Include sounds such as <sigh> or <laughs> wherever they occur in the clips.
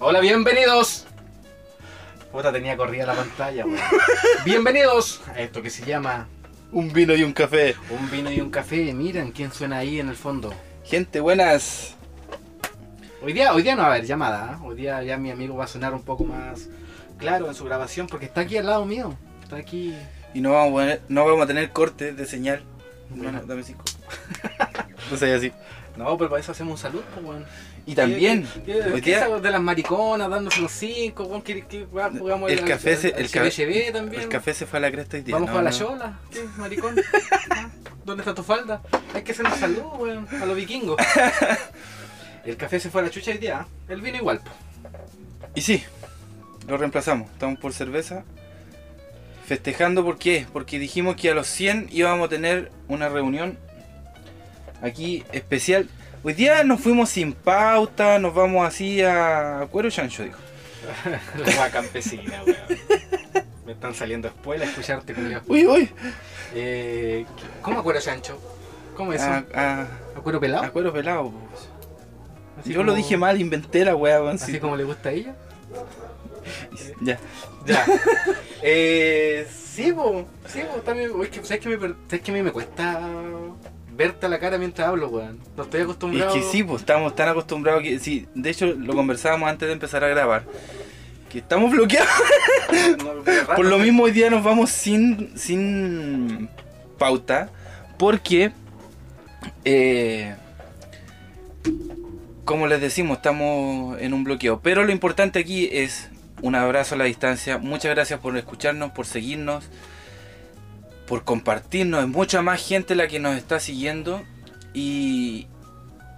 Hola, bienvenidos. Puta, tenía corrida la pantalla, weón. <laughs> Bienvenidos a esto que se llama Un vino y un café. Un vino y un café. Miren quién suena ahí en el fondo. Gente, buenas. Hoy día, hoy día no va a haber llamada, ¿eh? hoy día ya mi amigo va a sonar un poco más claro en su grabación porque está aquí al lado mío. Está aquí. Y no vamos a, poner- no vamos a tener cortes de señal. Bueno. Bueno, dame cinco. <laughs> no sé, así. No, pero para eso hacemos un saludo, pues, weón. Y también, ¿Qué, qué, hoy qué día- esa de las mariconas dándose los cinco? weón? ¿Qué, qué, weón, jugamos el café se- el también? café se fue a la cresta hoy día. Vamos no, a la no. chola. ¿Qué, maricón? <laughs> ¿Dónde está tu falda? Hay que hacer un saludo, weón, a los vikingos. <laughs> El café se fue a la chucha hoy día. ¿eh? El vino igual, po. Y sí, lo reemplazamos. Estamos por cerveza. Festejando, ¿por qué? Porque dijimos que a los 100 íbamos a tener una reunión aquí especial. Hoy día nos fuimos sin pauta, nos vamos así a cuero chancho, dijo. <laughs> La hueá campesina, weón. Me están saliendo espuelas escucharte, culiao. Uy, uy. Eh, ¿Cómo acuero chancho? ¿Cómo es eso? A, a- ¿Acuero pelado? a cuero pelado, pues. Así Yo lo dije mal, inventé la weá, weón. Así sí. como le gusta a ella. <laughs> Ya. Ya. eh, sí, po. Sí, po. También, es que, ¿sabes, que me, ¿Sabes que a mí me cuesta verte a la cara mientras hablo, weón? No estoy Y es acostumbrado. que sí, pues estamos tan acostumbrados que. Sí, de hecho lo conversábamos antes de empezar a grabar. Que estamos bloqueados. <laughs> No, <laughs> Por lo mismo hoy día nos vamos sin, sin pauta. Porque. eh, como les decimos, estamos en un bloqueo. Pero lo importante aquí es un abrazo a la distancia. Muchas gracias por escucharnos, por seguirnos, por compartirnos. Es mucha más gente la que nos está siguiendo. Y,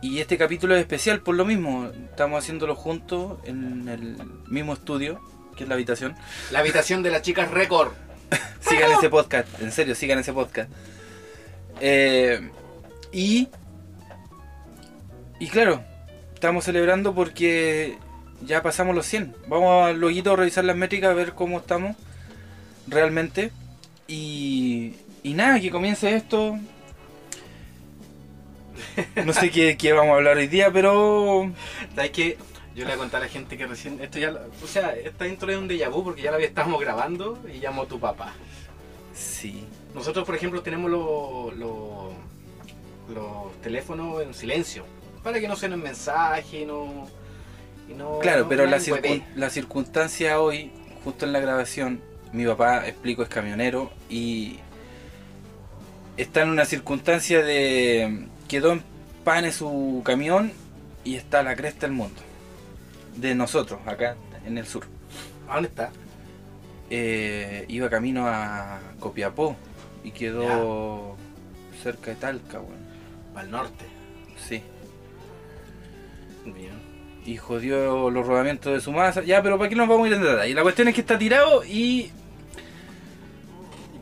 y este capítulo es especial por lo mismo. Estamos haciéndolo juntos en el mismo estudio, que es la habitación. La habitación de las chicas récord. <laughs> Sigan ese podcast, en serio, sigan ese podcast. Eh, y. Y claro, estamos celebrando porque ya pasamos los 100. Vamos a luego a revisar las métricas, a ver cómo estamos realmente. Y. Y nada, que comience esto. No sé qué, qué vamos a hablar hoy día, pero. ¿Sabes qué? Yo le voy a contar a la gente que recién. Esto ya. O sea, esta intro es un déjà vu porque ya la estábamos grabando y llamó tu papá. Sí. Nosotros, por ejemplo, tenemos los los- los teléfonos en silencio para que no suenen mensajes y no. y no- Claro, no- pero no la, circun- la circunstancia hoy, justo en la grabación, mi papá, explico, es camionero y está en una circunstancia de quedó en pane su camión y está a la cresta del mundo. De nosotros, acá en el sur. ¿A dónde está? Eh, iba camino a Copiapó y quedó cerca de Talca, bueno. Al norte. Sí. Bien. y jodió los rodamientos de su masa. Ya, pero ¿para qué nos vamos a ir en detalle? La cuestión es que está tirado y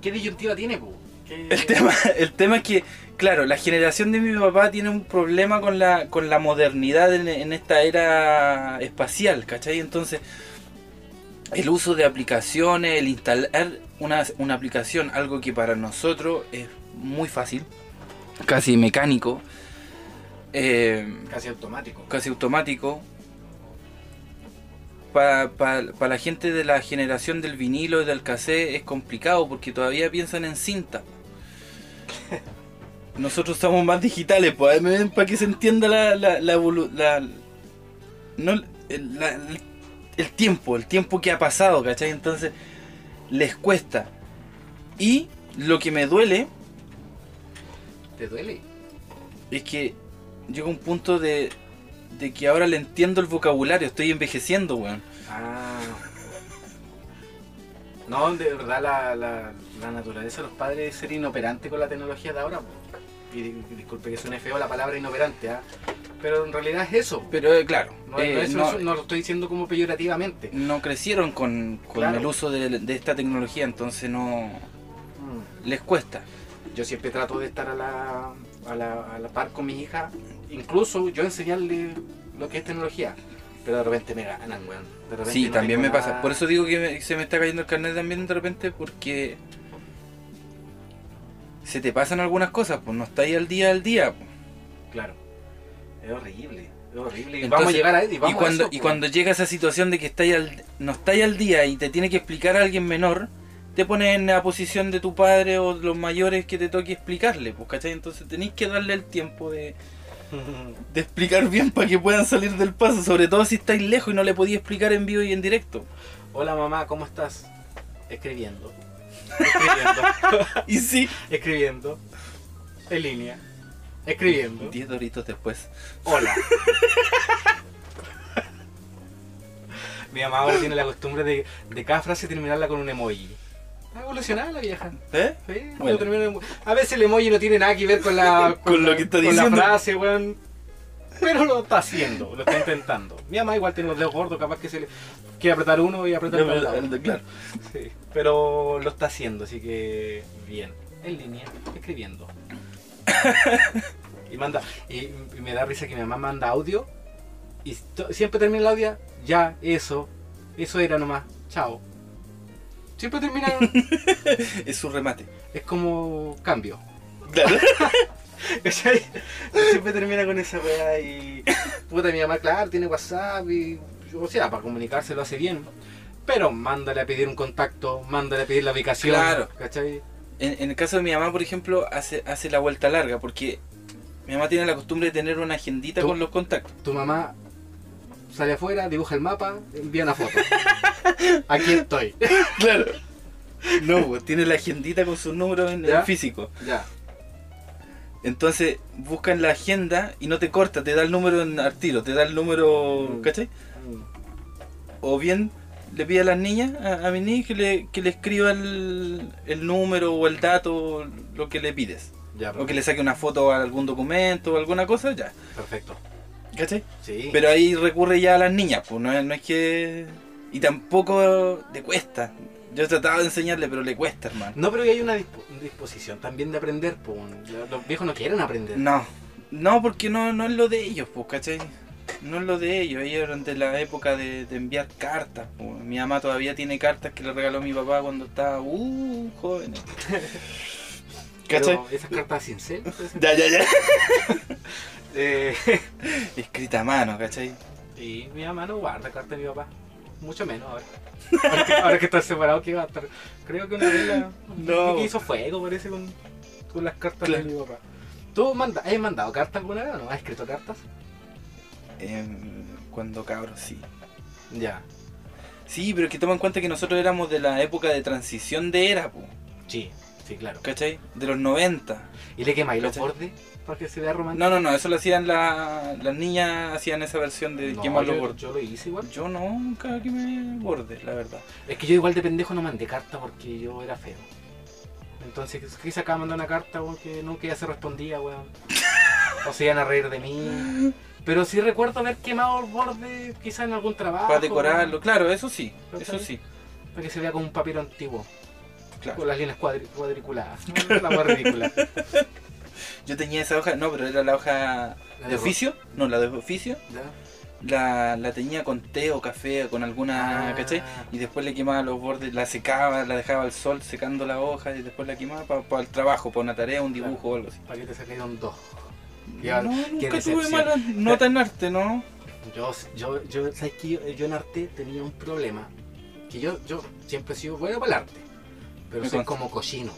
¿Qué disyuntiva tiene, po? ¿Qué- el tema, el tema es que, claro, la generación de mi papá tiene un problema con la, con la modernidad en, en esta era espacial, ¿cachai? Entonces, el uso de aplicaciones, el instalar una, una aplicación, algo que para nosotros es muy fácil, casi mecánico, eh, Casi automático. casi automático. Para la gente de la generación del vinilo y del cassette es complicado porque todavía piensan en cinta. <laughs> Nosotros somos más digitales, pues para que se entienda la, la, la, la- no, el tiempo, el tiempo que ha pasado, ¿cachai? Entonces les cuesta. Y lo que me duele ¿Te duele? es que llega un punto de, de que ahora le entiendo el vocabulario, estoy envejeciendo, weón. Ah. No, de verdad la, la, la naturaleza de los padres es ser inoperante con la tecnología de ahora. Y di- disculpe que suene feo la palabra inoperante, ¿ah? pero en realidad es eso. Pero eh, claro, No, eh, no, eso- no- eso no lo estoy diciendo como peyorativamente. no crecieron con, con Claro. el uso de, de esta tecnología, entonces no Mm. les cuesta. Yo siempre trato de estar a la, a la, a la par con mi hija, incluso yo enseñarle lo que es tecnología, pero de repente me ganan, weón. De repente Sí, no también me pasa. Por eso digo que me- se me está cayendo el carnet también de repente porque se te pasan algunas cosas, pues no está ahí al día al día. pues. Claro, es horrible. Es horrible. Entonces, vamos a llegar a y vamos y a cuando, eso, y po. cuando llega esa situación de que estáis al, no estáis al día y te tiene que explicar a alguien menor, te pones en la posición de tu padre o los mayores que te toque explicarle, pues, ¿cachai? Entonces tenéis que darle el tiempo de, de explicar bien para que puedan salir del paso, sobre todo si estáis lejos y no le podía explicar en vivo y en directo. Hola mamá, ¿cómo estás? Escribiendo. <laughs> Escribiendo. Y sí, Escribiendo. En línea. Escribiendo. 10 doritos después. Hola. Mi mamá ahora tiene la costumbre de, de cada frase terminarla con un emoji. Ha evolucionado la vieja. ¿Eh? Sí, Bueno. emo- A veces el emoji no tiene nada que ver con la <laughs> Con lo la- que está con diciendo. la frase, weón. Pero lo está haciendo, lo está <laughs> intentando. Mi mamá igual tiene los dedos gordos, capaz que se le quiere apretar uno y apretar el lado. Claro. Sí, pero lo está haciendo, así que bien. En línea, escribiendo. y manda y, y me da risa que mi mamá manda audio y siempre termina el audio, ya, eso, eso era nomás, chao. Siempre termina, <laughs> Es su remate. es como cambio. Claro. <laughs> Siempre termina con esa weá y. Puta, mi mamá, claro, tiene WhatsApp y. O sea, para comunicarse lo hace bien. Pero mándale a pedir un contacto, mándale a pedir la ubicación. Claro. ¿Cachai? En, en el caso de mi mamá, por ejemplo, hace, hace la vuelta larga, porque mi mamá tiene la costumbre de tener una agendita con los contactos. Tu mamá sale afuera, dibuja el mapa, envía una foto. <laughs> Aquí estoy. <laughs> Claro. No, pues tiene la agendita con sus números en, físico. Ya. Entonces busca en la agenda y no te corta, te da el número en al tiro, te da el número, Mm. ¿cachai? O bien le pide a las niñas, a, a mis niñas, que le, que le escriba el, el número o el dato, lo que le pides. Ya, O que le saque una foto a algún documento o alguna cosa, ya. Perfecto. ¿Cachai? Sí. Pero ahí recurre ya a las niñas, pues no es, no es que... Y tampoco le cuesta. Yo trataba de enseñarle, pero le cuesta, hermano. No, pero hay una dispo- disposición también de aprender. po. Los viejos no quieren aprender. No, no, porque no, no es lo de ellos, pues, ¿cachai? No es lo de ellos, ellos eran de la época de, de enviar cartas. pues. Mi mamá todavía tiene cartas que le regaló mi papá cuando estaba, uh, joven. <laughs> ¿Cachai? Pero esas cartas sin cel. Ya, ya, ya. <laughs> Eh, <laughs> Escrita a mano, ¿cachai? y mi mamá no guarda cartas de mi papá. Mucho menos ahora. Ahora que, ahora que está separado, que va a estar. Creo que una vez la. No. que hizo fuego, parece, con, con las cartas Claro. de mi papá. ¿Tú manda, has mandado cartas alguna vez o no? ¿Has escrito cartas? Em, cuando cabros, sí. Ya. Sí, pero que toma en cuenta que nosotros éramos de la época de transición de era, pues, Sí, sí, claro. ¿cachai? De los 90. ¿Y le quemáis los bordes para que se vea romántico? No, no, no, eso lo hacían la- las niñas, hacían esa versión de No, quemar los yo, bordes. yo lo hice igual. Yo nunca que me borde, la verdad. Es que yo igual de pendejo no mandé carta porque yo era feo. Entonces quise acá mandar una carta porque nunca ya se respondía, weón. O se iban a reír de mí. Pero sí recuerdo haber quemado el borde quizás en algún trabajo. Para decorarlo, claro, eso sí, eso sí, Para que se vea como un papiro antiguo. claro. Con las líneas cuadri- cuadriculadas. ¿no? <laughs> La más ridícula. Yo tenía esa hoja, no, pero era la hoja La de de oficio, no, la de oficio, ¿Ya? la, la tenía con té o café, con alguna, Ah. ¿cachai? Y después le quemaba los bordes, la secaba, la dejaba al sol secando la hoja y después la quemaba para el trabajo, para una tarea, un dibujo o algo así. Para que te sacaron dos. No, nunca tuve decepción. mala nota en arte, ¿no? Yo, yo, yo, ¿sabes qué? Yo, yo en arte tenía un problema. Que yo, yo siempre he sido bueno para el arte. Pero Me soy consta. como cochino.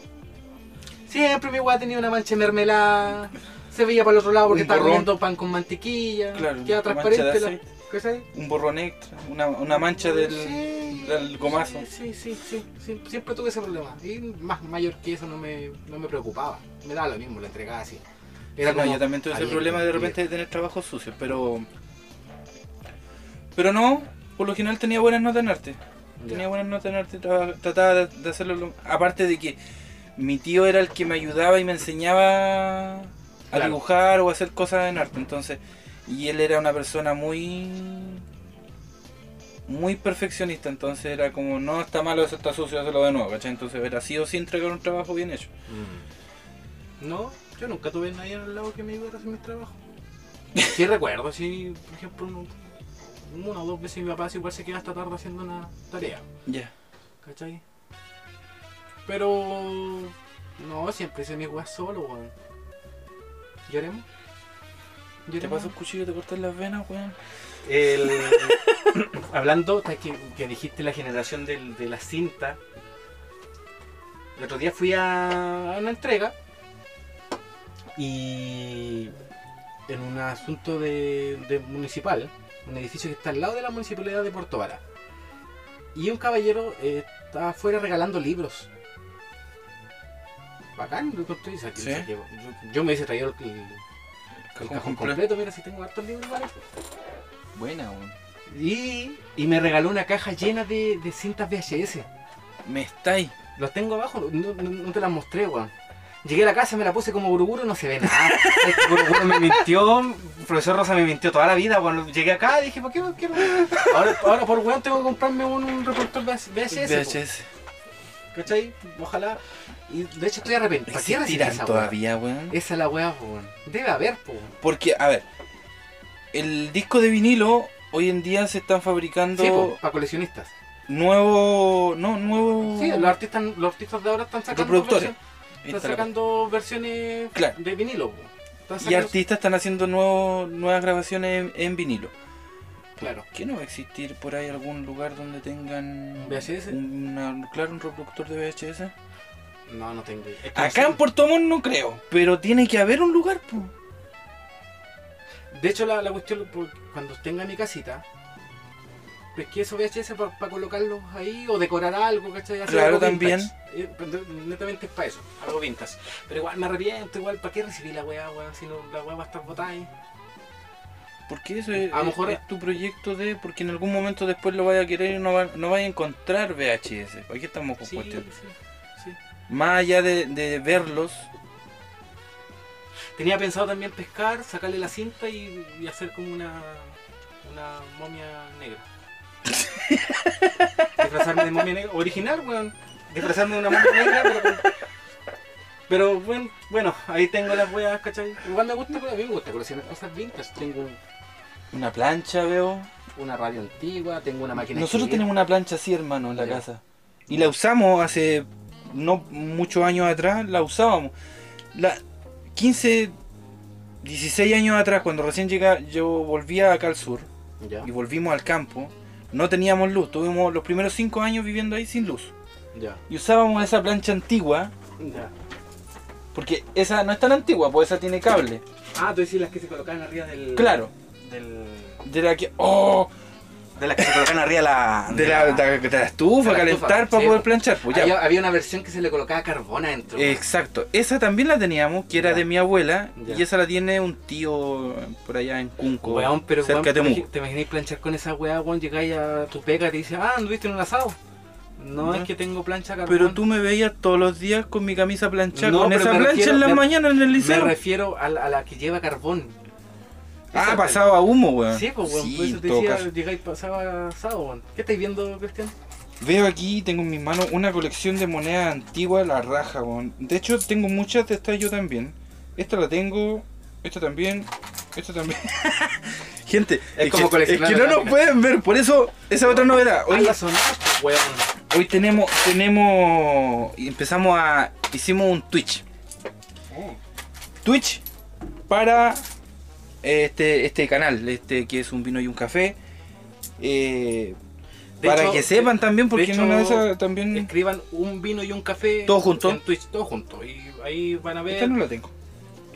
Siempre mi weá tenía una mancha de mermelada. Se veía para el otro lado porque estaba comiendo pan con mantequilla. Claro, queda transparente. La. ¿Cachai? Un borrón extra, una, una mancha del, Sí, del gomazo. Sí, sí, sí, Siempre tuve ese problema. Y más mayor que eso no me, no me preocupaba. Me daba lo mismo, lo entregaba así. Era Sí, no, yo también tuve ese problema de repente de tener trabajos sucios, pero. Pero no, por lo general tenía buenas notas en arte. Ya. Tenía buenas notas en arte, trataba de, hacerlo. lo- Aparte de que mi tío era el que me ayudaba y me enseñaba a dibujar o a hacer cosas en arte, entonces. Y él era una persona muy. muy perfeccionista, entonces era como, no está malo, eso está sucio, hazlo de nuevo, ¿cachai? Entonces era sí o sí entregar un trabajo bien hecho. Mm. No, yo nunca tuve nadie al lado que me ayudara a hacer mis trabajos. <laughs> Sí recuerdo, sí, por ejemplo, uno- una o dos veces mi papá igual se queda hasta tarde haciendo una tarea, Ya. ¿cachai? Pero no, siempre hice mis weas solo, weón. ¿Lloremos? Yo ¿Te paso el cuchillo y te cortas las venas, weón? El... <laughs> Hablando, ¿sabes que, que dijiste la generación del- de la cinta. El otro día fui a, a una entrega y en un asunto de, de municipal, un edificio que está al lado de la municipalidad de Puerto Vara. Y un caballero eh, estaba afuera regalando libros. Bacán, lo encontré, y saqué- Sí. saqué- yo, yo me hubiese traído el, el- el Cajón completo. mira si tengo hartos libros, vale. Buena, weón. Y, y me regaló una caja llena de, de cintas VHS. Me estáis. Los tengo abajo, no, no- no te las mostré, weón. Llegué a la casa, me la puse como buruburu, no se ve nada. <laughs> Este me mintió, el profesor Rosa me mintió toda la vida. Cuando llegué acá dije, ¿por qué no quiero? Ahora, ahora por weón tengo que comprarme un, un reproductor VHS. VHS. ¿Cachai? Ojalá. Y de hecho estoy arrepentido. ¿Para qué recibí ¿Existirán esa todavía, weón? Esa es la weá, weón. Debe haber, weón. Porque, a ver, el disco de vinilo hoy en día se están fabricando Sí, po, para coleccionistas. nuevo, no, nuevo Sí, los artistas, los artistas de ahora están sacando reproductores. versiones- Están la- sacando versiones Claro. de vinilo. Y artistas están haciendo nuevos, nuevas grabaciones en, en vinilo. Claro. ¿Qué no va a existir por ahí algún lugar donde tengan VHS? una- claro, un reproductor de VHS? No, no tengo. Es que no Acá en. Puerto Montt no creo, pero tiene que haber un lugar, po. De hecho, la, la cuestión, cuando tenga mi casita, es que esos VHS para colocarlos ahí o decorar algo, ¿cachai? Hacer Claro, algo también. Eh, netamente es para eso, algo vintage. Pero igual me arrepiento, igual, ¿para qué recibí la weá, weón? Si no, la weá va a estar botada ahí. Porque eso es, A lo es- mejor- es tu proyecto de. Porque en algún momento después lo vaya a querer y no, va, no vaya a encontrar VHS. ¿Para qué estamos con Sí, cuestiones? sí. Más allá de, de verlos, Tenía pensado también pescar, sacarle la cinta y, y hacer como una, una momia negra. <laughs> Disfrazarme de momia negra. Original, weón. Disfrazarme de una momia negra, pero con- Pero bueno, bueno, ahí tengo las weas, ¿cachai? Igual me gusta, a mí me gusta coleccionar cosas vintage. Tengo una plancha, veo. una radio antigua, tengo una máquina Nosotros tenemos una plancha así, hermano, en la Ya. casa. Y la usamos hace no muchos años atrás, la usábamos. La 15, 16 años atrás, cuando recién llega, yo volvía acá al sur Ya, y volvimos al campo, no teníamos luz. Tuvimos los primeros 5 años viviendo ahí sin luz. ya, Y usábamos esa plancha antigua, ya. porque esa no es tan antigua, pues esa tiene cable. Ah, tú decís las que se colocaban arriba del... Claro, Del... de la que. ¡Oh! De las que se colocaban arriba la... De la, de la- de la estufa, de la calentar estufa, para sí, poder po. planchar. Pues ya. había, había una versión que se le colocaba carbón adentro. Exacto, esa también la teníamos, que era Ya. de mi abuela, Ya. y esa la tiene un tío por allá en Cunco, Weón, pero cerca weón, de te, imagináis planchar con esa weá, weón, llegáis a tu pega y te dice, ah, anduviste en un asado. No Ya. es que tengo plancha carbón. Pero tú me veías todos los días con mi camisa planchada, No, con esa me plancha refiero- en la me- mañana en el Me liceo. refiero a la, a la que lleva carbón. Ah, Esa- pasaba humo, weón. Sí, pues weón, Sí, por eso te decía, caso. llegáis pasaba asado, weón. ¿Qué estáis viendo, Cristian? Veo aquí, tengo en mis manos una colección de monedas antiguas, la raja, weón. De hecho, tengo muchas de estas yo también. Esta la tengo, esta también, esta también. <laughs> Gente, Es como que, es que no nos pueden ver, por eso, esa es otra novedad. Hoy, sonar, pues, weón. hoy tenemos, tenemos, empezamos a, hicimos un Twitch. Twitch para este, este canal, este que es un vino y un café. Eh, para hecho, que sepan también, porque en una de esas también. Escriban un vino y un café. ¿Todo junto? En Twitch, todo junto. Y ahí van a ver. Esta no la tengo.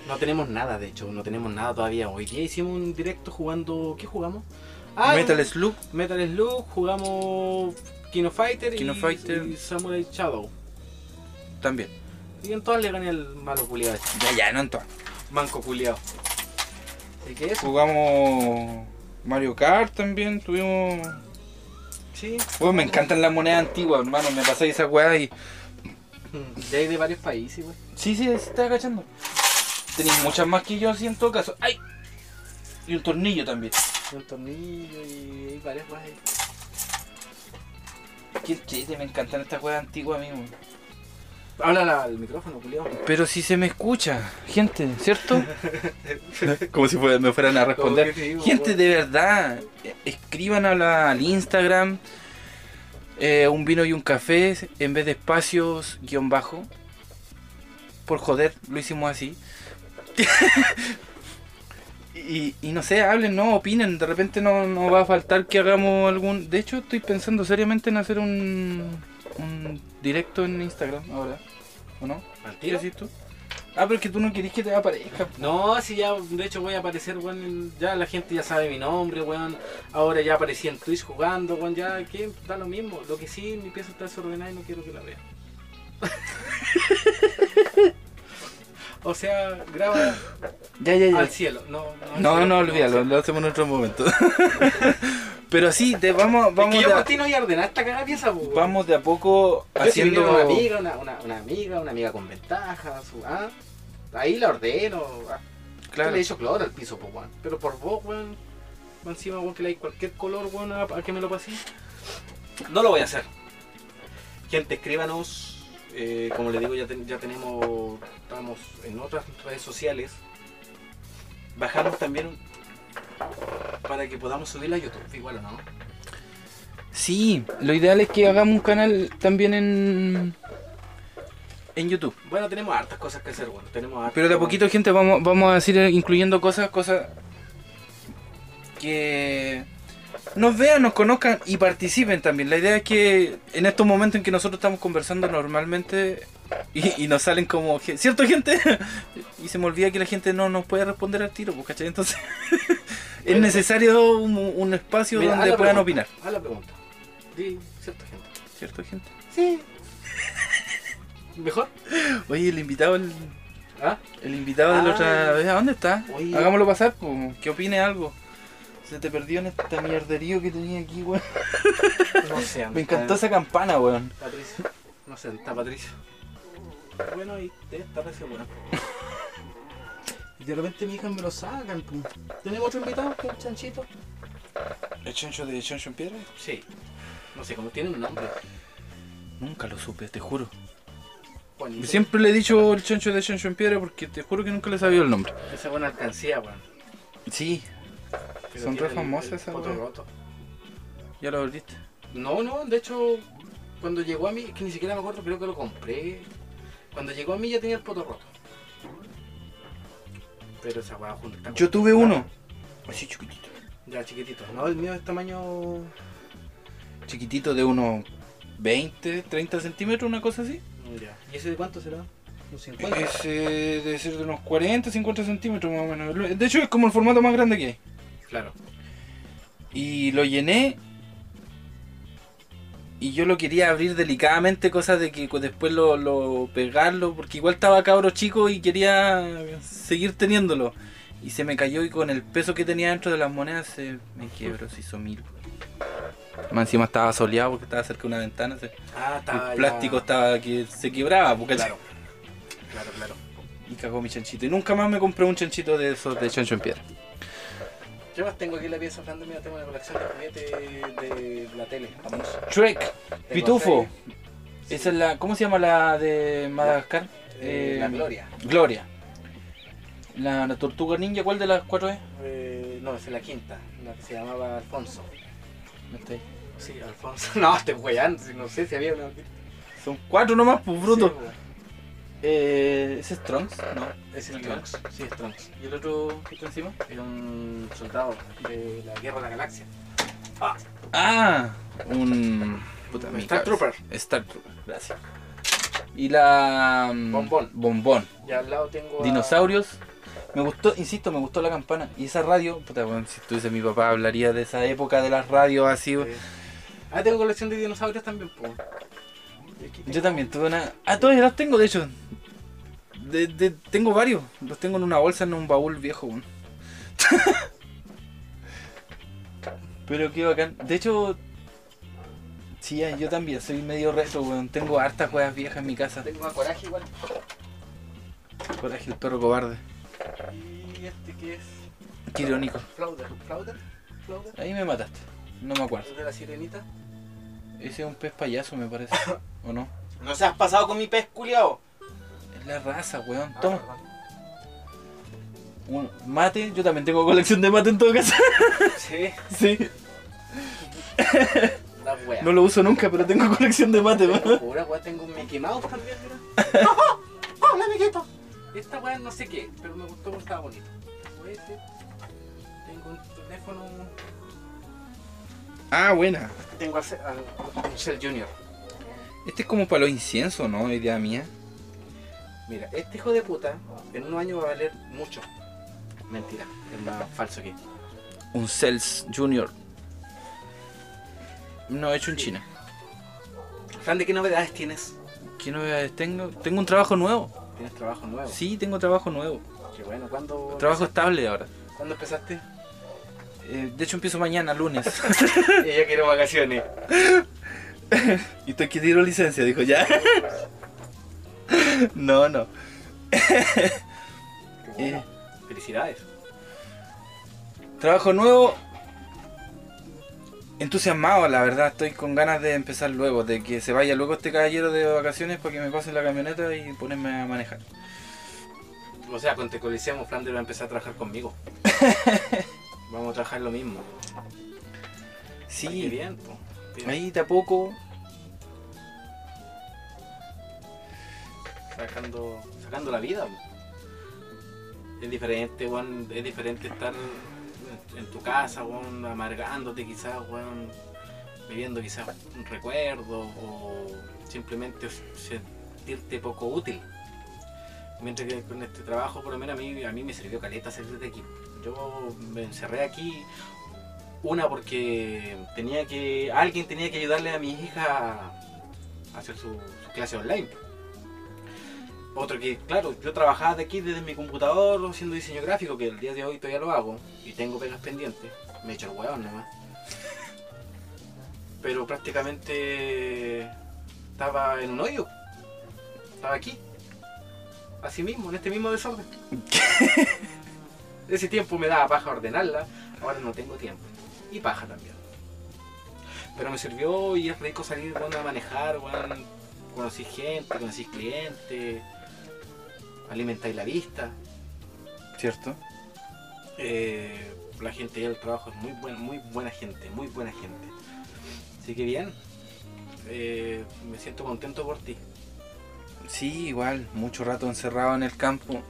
No tenemos nada, de hecho, no tenemos nada todavía. Hoy día hicimos un directo jugando. ¿Qué jugamos? Ah, Metal Slug. Metal Slug, jugamos Kino Fighter, Kino y, Fighter. y Samurai Shadow. También. Y en todas le gané al malo culiado. ese. Ya, ya, no en todas. Manco culiado. Jugamos Mario Kart también, tuvimos... Sí. Bueno, me encantan las monedas antiguas, hermano, me pasáis esa weá y... De ahí de varios países, güey. Sí, sí, se está agachando. Tenéis muchas más que yo así en todo caso. ¡Ay! Y un tornillo también. Un tornillo y hay varias weas ahí. Qué chiste, me encantan estas weas antiguas a mí. Habla al micrófono, culiado. Pero si se me escucha, gente, ¿cierto? <laughs> Como si fuera- me fueran a responder. Gente, de verdad, escriban a la- al Instagram eh, un vino y un café en vez de espacios guion bajo. Por joder, lo hicimos así. y, <laughs> Y, y no sé, hablen, no, opinen. De repente no, no va a faltar que hagamos algún. De hecho, estoy pensando seriamente en hacer un, un directo en Instagram ahora. ¿O no? ¿Al ¿Qué tiro? decís tú? Ah, pero es que tú no querés que te aparezca. No, si ya, de hecho voy a aparecer, weón, ya la gente ya sabe mi nombre, weón. Ahora ya aparecí en Twitch jugando, weón, ya, que da lo mismo. Lo que sí, mi pieza está desordenada y no quiero que la vea. <laughs> o sea, graba Ya, ya, ya. al cielo, no, no, No, no, al olvídalo, lo hacemos en otro momento. <laughs> pero sí, te vamos, vamos, es que yo a, ti no voy a ordenar esta cagada pieza, po, vamos de a poco Yo haciendo. una amiga, una, una, una amiga, una amiga con ventaja, su, ah, ahí la ordeno, ah. Claro. Le he hecho cloro al piso, pues, weón. Pero por vos, weón. Encima, weón, que le hay cualquier color, weón, a, a que me lo pasé. No lo voy a hacer. Gente, escríbanos. eh, como le digo, ya, ten- ya tenemos. Estamos en otras redes sociales. Bajamos también para que podamos subirla a YouTube, igual o no. Sí, lo ideal es que hagamos un canal también en en YouTube. Bueno, tenemos hartas cosas que hacer, bueno. Tenemos hartas- Pero de a poquito, gente, vamos, vamos a ir incluyendo cosas, cosas que nos vean, nos conozcan y participen también. La idea es que en estos momentos en que nosotros estamos conversando normalmente y, y nos salen como cierto gente <laughs> y se me olvida que la gente no nos puede responder al tiro, pues, ¿cachai? Entonces <laughs> es necesario un, un espacio Mira, donde puedan pregunta, opinar. Haz la pregunta. Di cierta gente. ¿Cierto, gente? Sí. <laughs> ¿Mejor? Oye, el invitado, el, ¿Ah? el invitado de la Ah. otra vez, ¿a dónde está? Oye. Hagámoslo pasar, pues, que opine algo. Se te perdió en esta mierderío que tenía aquí, weón. <laughs> No sé. Me encantó esa campana, weón. Patricio. No sé, está Patricio. Bueno, y estar re segura. Y de repente mi hija me lo sacan, pum. ¿Tenemos otro invitado? ¿Un chanchito? ¿El chancho de chancho en piedra? Sí. No sé, cómo tiene un nombre. Nunca lo supe, te juro. Juanito. Siempre le he dicho el chancho de chancho en piedra porque te juro que nunca le sabía el nombre. Esa buena alcancía, weón. Sí, Pero Son tiene re el- famosas el esas, poto weón. roto. ya lo volviste. No, no, de hecho, cuando llegó a mí, es que ni siquiera me acuerdo, creo que lo compré. Cuando llegó a mí ya tenía el poto roto. Pero esa weá junta. Yo tuve uno. Así chiquitito. Ya chiquitito. No, el mío es tamaño. Chiquitito de unos 20, 30 centímetros, una cosa así. Ya. ¿Y ese de cuánto será? ¿Unos 50? Ese debe ser de unos 40, 50 centímetros más o menos. De hecho es como el formato más grande que hay. Claro. Y lo llené. Y yo lo quería abrir delicadamente, cosa de que después lo, lo pegarlo, porque igual estaba cabro chico y quería seguir teniéndolo. Y se me cayó y con el peso que tenía dentro de las monedas se me quebró, se hizo mil. Más encima estaba soleado porque estaba cerca de una ventana. se- Ah, estaba el ya- plástico estaba que se quebraba, porque Claro. Claro, claro. y cagó mi chanchito. Y nunca más me compré un chanchito de esos de chancho en piedra. ¿Qué más tengo aquí en la pieza grande? Mira, tengo una colección de juguetes de la tele, famoso. Shrek, Pitufo. Esa es la. ¿Cómo se llama la de Madagascar? Eh, Eh, la Gloria. Gloria. La, la tortuga ninja, ¿cuál de las cuatro es? Eh, no, esa es la quinta, la que se llamaba Alfonso. No está ahí. Sí, Alfonso. <laughs> No, weyando, si no sé si había una. Son cuatro nomás, pues bruto. Sí, weón. Eh, ¿Ese es Trunks? No. Ese es Trunks. Sí, es Trunks. ¿Y el otro que está encima? Era un soldado de la Guerra de la Galaxia. Ah, un. Puta, mi Star. Trooper. Star Trooper, gracias. Y la. mm, Bombón. Bombón. Y al lado tengo. a- Dinosaurios. Me gustó, insisto, me gustó la campana. Y esa radio, puta, bueno, si estuviese mi papá hablaría de esa época de las radios así. Sí. Ah, tengo colección de dinosaurios también, pues. Yo también tuve una. Ah, todavía las tengo, de hecho. De, de- tengo varios. Los tengo en una bolsa, en un baúl viejo. <laughs> Pero qué bacán. De hecho. Sí, yo también soy medio retro, weón. Tengo hartas juegas viejas en mi casa. Tengo a Coraje igual. Coraje el perro cobarde. Y este que es. Qué irónico. Flauder. Flauder. Flauder. Ahí me mataste. No me acuerdo. ¿Es de la sirenita? Ese es un pez payaso, me parece. <coughs> ¿O no? No se has pasado con mi pez culiao. Es la raza, weón. Toma. Un mate. Yo también tengo colección de mate en todo caso. <laughs> Sí, sí. la wea. No lo uso nunca, pero tengo colección de mate, weón. Pura wea, tengo un Mickey Mouse también, mira. <laughs> ¡Hola, amiguito! Esta wea no sé qué, pero me gustó porque estaba bonito. Puede ser. tengo un teléfono. Ah, buena. Tengo al, al- un Cell Junior. Este es como para los inciensos, ¿no? Idea mía. Mira, este hijo de puta en unos años va a valer mucho. Mentira, es más falso que. Un Cells Junior. No, hecho en Sí. China. Fran, ¿de qué novedades tienes? ¿Qué novedades tengo? Tengo un trabajo nuevo. ¿Tienes trabajo nuevo? Sí, tengo trabajo nuevo. Qué bueno, ¿cuándo, Trabajo estable ahora. ¿cuándo empezaste? Eh, de hecho empiezo mañana, lunes. <laughs> Ella quiere vacaciones. <laughs> y estoy que tiro licencia, dijo ya. <laughs> no, no. Bueno. Felicidades. Trabajo nuevo. Entusiasmado, la verdad, estoy con ganas de empezar luego, de que se vaya luego este caballero de vacaciones para que me pase la camioneta y ponerme a manejar. O sea, con Te Coliseo, Flanders va a empezar a trabajar conmigo. Vamos a trabajar lo mismo. Sí, bien, po. Bien. ahí de a poco. Sacando, sacando la vida. po. Es diferente, weón. Es diferente estar en, en tu casa, weón, amargándote quizás, weón. Viviendo quizás un recuerdo o simplemente sentirte poco útil. Mientras que con este trabajo, por lo menos a mí, a mí me sirvió caleta salir de aquí. Yo me encerré aquí, una porque tenía que, alguien tenía que ayudarle a mi hija a hacer su, su clase online. Otro que, claro, yo trabajaba de aquí desde mi computador haciendo diseño gráfico, que el día de hoy todavía lo hago, y tengo pegas pendientes. Me he hecho el hueón nomás. Pero prácticamente estaba en un hoyo. Estaba aquí. Así mismo, en este mismo desorden. <laughs> Ese tiempo me daba paja ordenarla, ahora no tengo tiempo. Y paja también. Pero me sirvió y es rico salir bueno, a manejar, bueno, conocí gente, conocí clientes, alimentáis la vista. ¿Cierto? Eh, la gente y el trabajo es muy buena, muy buena gente, muy buena gente. Así que bien, eh, me siento contento por ti. Sí, igual, mucho rato encerrado en el campo.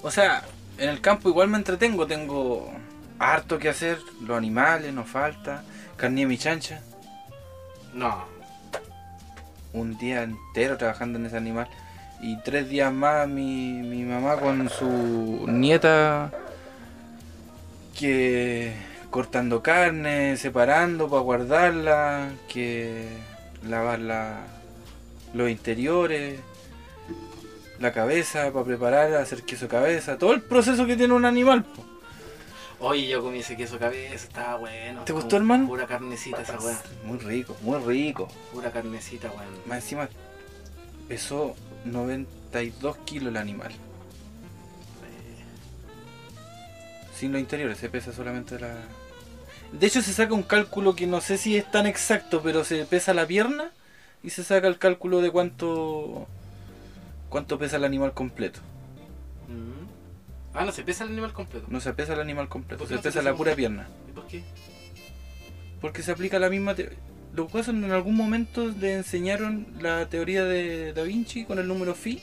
O sea, en el campo igual me entretengo, tengo harto que hacer, los animales, no falta, carne mi chancha, No, un día entero trabajando en ese animal y tres días más mi, mi mamá con su nieta que cortando carne, separando para guardarla, que lavar la- los interiores, la cabeza para preparar, hacer queso cabeza, todo el proceso que tiene un animal. po. oye, yo comí ese queso cabeza, estaba bueno. ¿Te gustó, hermano? Pura carnecita esa weá, Muy rico, muy rico. pura carnecita, weón. Más encima pesó 92 kilos el animal. Sin los interiores, se pesa solamente la... De hecho se saca un cálculo que no sé si es tan exacto, pero se pesa la pierna y se saca el cálculo de cuánto cuánto pesa el animal completo. mm. Ah, no se pesa el animal completo. No se pesa el animal completo, ¿Por qué se no pesa la pura pierna. ¿Y por qué? Porque se aplica la misma... te- Los huesos en algún momento le enseñaron la teoría de Da Vinci con el número phi,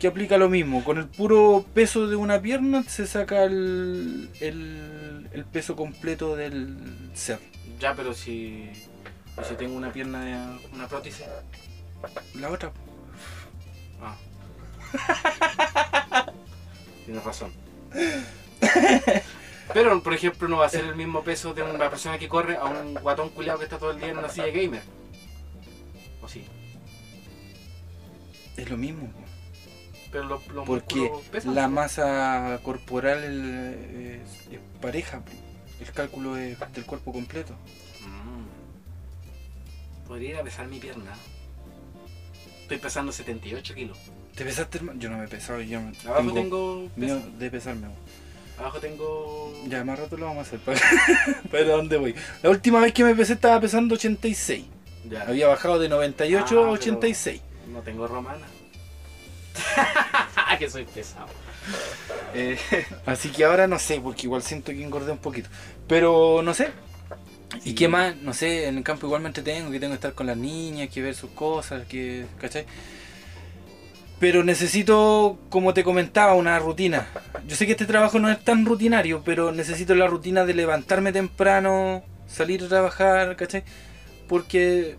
que aplica lo mismo. Con el puro peso de una pierna se saca el, el, el peso completo del ser. Ya, pero si, si tengo una pierna de una prótesis. La otra. <laughs> Tienes razón. <laughs> Pero, por ejemplo, no va a ser el mismo peso de una persona que corre a un guatón culiado que está todo el día en una silla gamer. ¿O sí? es lo mismo. Pero los, los Porque pesan, la masa corporal es, es pareja. El cálculo es del cuerpo completo. Mm. Podría ir a pesar mi pierna. Estoy pesando 78 kilos. ¿Te pesaste, hermano? Yo no me he pesado. Yo Abajo tengo peso. de pesarme. Abajo tengo. Ya, más rato lo vamos a hacer. <laughs> ¿Para, para dónde voy? La última vez que me pesé estaba pesando 86. Ya. Había bajado de 98 Ah, a pero- 86. No tengo romana. <laughs> que soy pesado. Eh, así que ahora no sé, porque igual siento que engordé un poquito. Pero no sé. ¿Y qué más? No sé, en el campo igual me entretengo, que tengo que estar con las niñas, que ver sus cosas, que. ¿cachai? Pero necesito, como te comentaba, una rutina. Yo sé que este trabajo no es tan rutinario, pero necesito la rutina de levantarme temprano, salir a trabajar, ¿cachai? Porque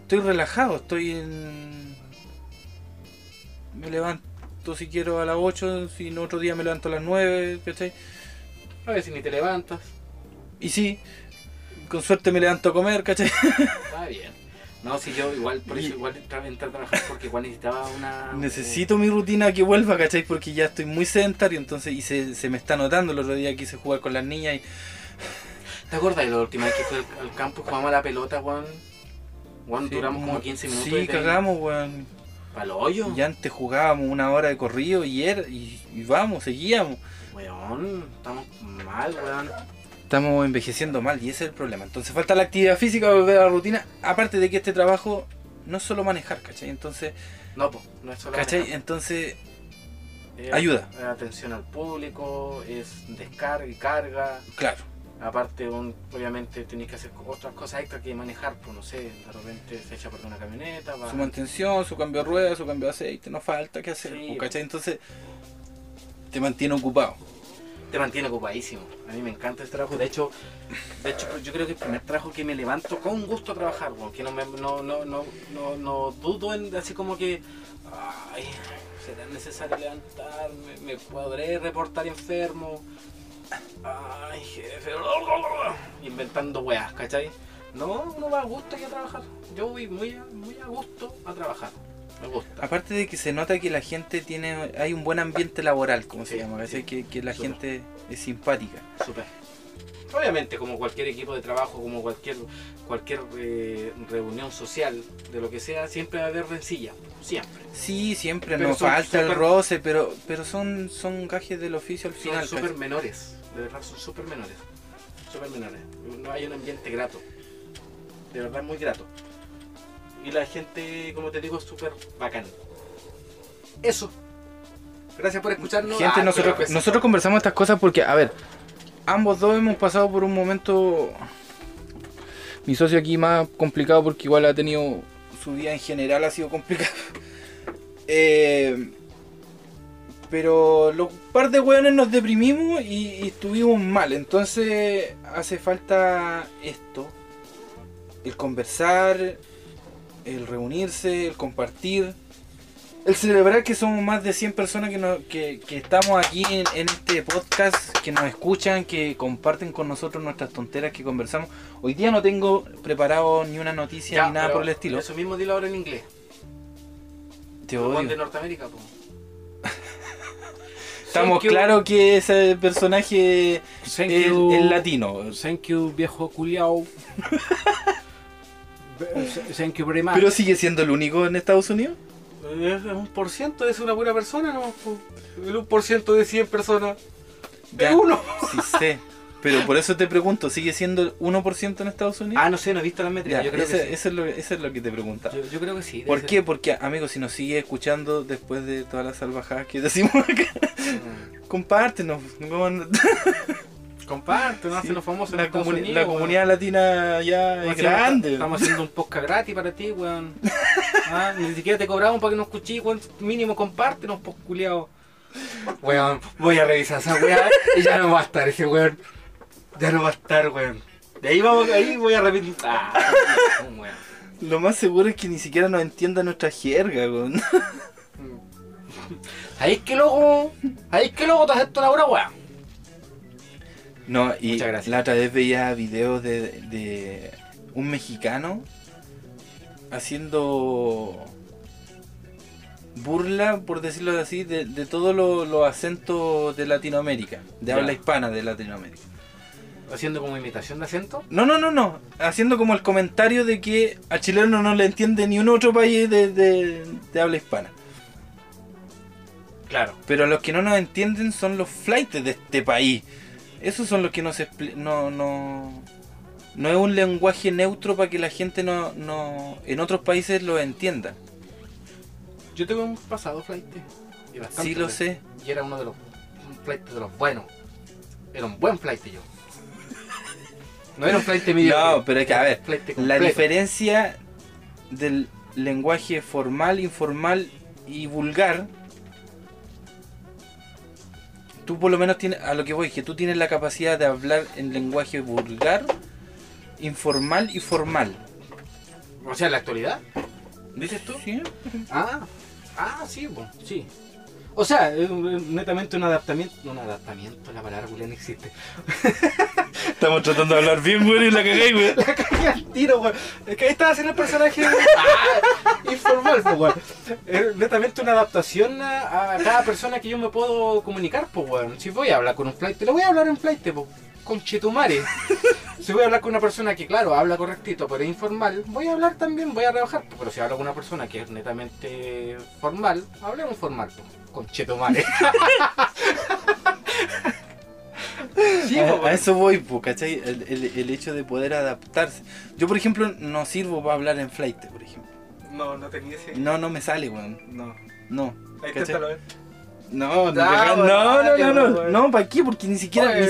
estoy relajado, estoy en... Me levanto si quiero a las 8, si en otro día me levanto a las 9, ¿cachai? A veces ni te levantas. Y sí, con suerte me levanto a comer, ¿cachai? Está bien. No, si yo igual, por eso igual entré a trabajar porque igual necesitaba una... Necesito mi rutina que vuelva, ¿cachai? Porque ya estoy muy sedentario, entonces, y se, se me está notando. El otro día quise jugar con las niñas y ¿Te acuerdas de la última vez que fue al, campo y jugamos a la pelota, weón? Weón, Sí, duramos como como- 15 minutos. Sí, cagamos, weón. ¿Para el hoyo? Y antes jugábamos una hora de corrido y, era, y, y vamos, seguíamos. Weón, estamos mal, weón. Estamos envejeciendo mal y ese es el problema. Entonces falta la actividad física, volver a la rutina. Aparte de que este trabajo no es solo manejar, ¿cachai? Entonces, No, pues, no es solo ¿cachai? manejar. Entonces, Es- ayuda. atención al público, es descarga y carga. claro. Aparte, un- obviamente, tenéis que hacer otras cosas extra que manejar, pues no sé, de repente se echa por una camioneta, va- Su mantención, su cambio de rueda, su cambio de aceite, no falta que hacer, Sí, ¿cachai? Entonces, te mantiene ocupado. Te mantiene ocupadísimo. A mí me encanta este trabajo. De hecho, de hecho yo creo que el primer trabajo que me levanto con gusto a trabajar, porque no, me, no, no, no, no, no dudo en así como que, ay, será necesario levantarme, me podré reportar enfermo, ay, jefe, <laughs> inventando weas, ¿cachai? No, uno va a gusto aquí a trabajar. Yo voy muy, muy a gusto a trabajar. Me gusta. Aparte de que se nota que la gente tiene, hay un buen ambiente laboral, como se llama. Que, que la gente es simpática. Súper. Obviamente, como cualquier equipo de trabajo, como cualquier cualquier eh, reunión social, de lo que sea, siempre va a haber rencilla. Siempre. Sí, siempre Pero son falta el roce, pero pero son son gajes del oficio al final. son súper menores. De verdad, son súper menores. Súper menores. No hay un ambiente grato. De verdad, muy grato. Y la gente, como te digo, es súper bacán. Eso. Gracias por escucharnos. Gente, Ah, nosotros, pero- nosotros conversamos estas cosas porque, a ver, ambos dos hemos pasado por un momento. Mi socio aquí más complicado porque igual ha tenido. Su vida en general ha sido complicado. <laughs> Eh, pero los par de hueones nos deprimimos y, y estuvimos mal. Entonces hace falta esto: el conversar, el reunirse, el compartir. El celebrar que somos más de 100 personas que, nos- que, que estamos aquí en, en este podcast, que nos escuchan, que comparten con nosotros nuestras tonteras que conversamos. Hoy día no tengo preparado ni una noticia Ya, ni nada por el estilo. Eso mismo dilo ahora en inglés. Te Los de odio. Norteamérica, po. <laughs> Estamos Thank you. claros que ese personaje es, es latino. Thank you, viejo culiao. <laughs> Thank you very much. Pero sigue siendo el único en Estados Unidos. es un por ciento es una buena persona, ¿no? El un por ciento de 100 personas. Ya, Es uno. Sí sé. Pero por eso te pregunto, ¿sigue siendo el 1% en Estados Unidos? Ah, no sé, no he visto las métricas. Ya, yo creo ese- que sí. eso, es lo, eso es lo que te preguntaba. Yo, yo creo que sí. ¿Por ser. qué? Porque, amigos, si nos sigue escuchando después de todas las salvajadas que decimos acá, Mm. compártenos. no- <laughs> Comparte, no Sí, hace los famosos La, comuni- Unidos, la comunidad latina ya es grande. Estamos haciendo un podcast gratis para ti, weón. <laughs> Ah, ni siquiera te cobramos para que nos escuches, weón. Mínimo compártenos, pues, culiao. Weón, voy a revisar esa weá y ya no va a estar ese weón. Ya no va a estar, weón. De ahí vamos, ahí voy a repetir. Ah, weón. Lo más seguro es que ni siquiera nos entienda nuestra jerga, weón. <laughs> Ahí es que luego, ahí es que luego te acepto la hora, weón. No, y Muchas gracias. la otra vez veía videos de, de un mexicano haciendo burla, por decirlo así, de, de todos los acentos de Latinoamérica, de Ya. habla hispana de Latinoamérica. Haciendo como imitación de acento. No, no, no, no. Haciendo como el comentario de que al chileno no le entiende ni un otro país de, de- de habla hispana. Claro. Pero los que no nos entienden son los flights de este país. Esos son los que no se no, no, no es un lenguaje neutro para que la gente no, no en otros países lo entienda. Yo tengo un pasado flight. bastante Sí lo sé. Y era uno de los flight de los buenos. Era un buen flight yo. No era un flight medio. <laughs> No, pero es que, a ver, La diferencia del lenguaje formal, informal y vulgar, tú por lo menos tienes, a lo que voy, que tú tienes la capacidad de hablar en lenguaje vulgar, informal y formal. O sea, en la actualidad. ¿Dices tú? ¿Sí? Ah, ah, sí, sí. O sea, es netamente un adaptamiento. Un adaptamiento, la palabra no existe. <laughs> Estamos tratando de hablar bien, güey, y la cagué, güey. La cagué al tiro, weón. Es que ahí estaba haciendo el personaje <laughs> ah, informal, pues, weón. Es netamente una adaptación a, a cada persona que yo me puedo comunicar, pues, weón. Si voy a hablar con un flight, le voy a hablar en flight, pues, con chetumare. Si voy a hablar con una persona que, claro, habla correctito, pero es informal, voy a hablar también, voy a rebajar. Pero si hablo con una persona que es netamente formal, hablemos formal, pues, con chetumare. <laughs> Sí, a, eso voy, po, ¿cachai? El, el- el hecho de poder adaptarse. Yo, por ejemplo, no sirvo para hablar en flight, por ejemplo. No, no tenía ese. No, no me sale, weón. No. No. Ahí ¿cachai? eh. No, no, Ah, no, no, no, no, no, no, ¿para qué? Porque ni siquiera, ni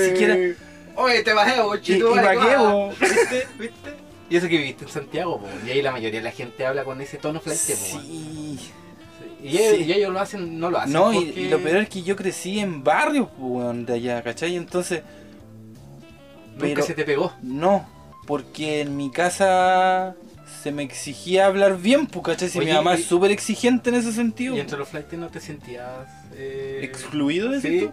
Oye, te bajé, ¿Y, chito. y para qué, bo? ¿Viste? ¿Viste? Y eso que viviste en Santiago, y ahí la mayoría de la gente habla con ese tono po. Sí. Y, ellos, Sí. y ellos lo hacen, no lo hacen. No, y, porque y lo peor es que yo crecí en barrios, po, weón, de allá, ¿cachai? Entonces, nunca pero- se te pegó. no, porque en mi casa se me exigía hablar bien, pues, ¿cachai? Si mi Oye, mamá y- es súper exigente en ese sentido. Y entre los flights no te sentías. Eh... ¿Excluido de Sí.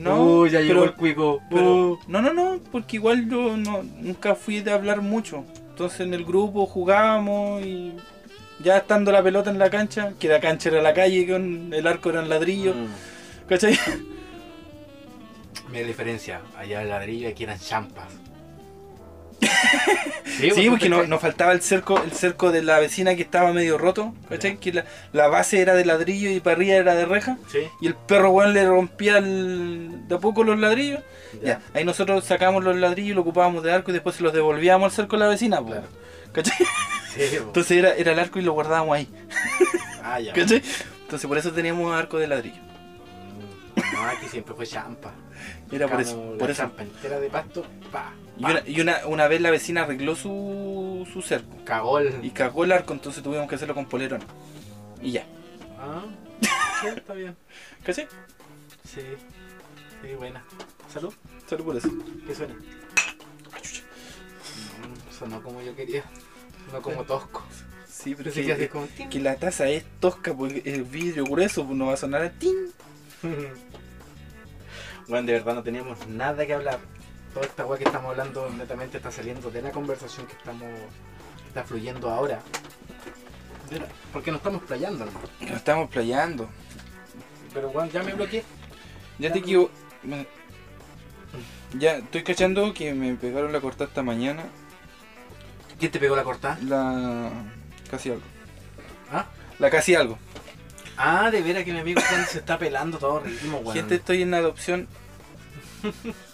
No, Uh, ya llegó pero- el cuico. pero- Uh. no, no, no, porque igual yo no, nunca fui de hablar mucho. Entonces en el grupo jugábamos y ya estando la pelota en la cancha, que la cancha era la calle, con el arco era en ladrillo, Mm. ¿cachai? <laughs> La diferencia. Allá el ladrillo y aquí eran champas. Sí, porque no- nos faltaba el cerco, el cerco de la vecina que estaba medio roto, ¿cachai? Que la, la base era de ladrillo y para arriba era de reja. Sí, Y el perro weón le rompía el- de a poco los ladrillos. Ya. Ahí nosotros sacábamos los ladrillos, lo ocupábamos de arco y después se los devolvíamos al cerco de la vecina. Claro. ¿cachai? Sí. Entonces era, era el arco y lo guardábamos ahí, Ah, ya. ¿cachai? Entonces por eso teníamos arco de ladrillo. Mm, No, aquí siempre fue champa. Era por Sacamos eso, la por eso. champa entera de pasto, pa, Y, una, y una, una vez la vecina arregló su, su cerco Cagó el. y cagó el arco, entonces tuvimos que hacerlo con polerón. Y ya, Ah, sí, está bien. <laughs> ¿cachai? Sí, sí, buena. Salud, Solo por eso. ¿qué suena? Mm, sonó como yo quería. Sonó como tosco. Sí, pero que, que hacía como que la taza es tosca porque el vidrio grueso pues no va a sonar a tin. <laughs> Bueno, de verdad no teníamos nada que hablar. Toda esta weá que estamos hablando netamente está saliendo de la conversación que estamos que está fluyendo ahora. La- Porque no estamos playando, ¿no? Nos estamos playando. Pero bueno, ya me bloqueé. Ya te equivo... me- Ya, estoy cachando que me pegaron la cortada esta mañana. ¿Quién te pegó la cortada? La... Casi algo. ¿Ah? La casi algo. Ah, de veras que mi amigo Juan se está pelando todo ritmo, weón. Gente, estoy en adopción. <laughs>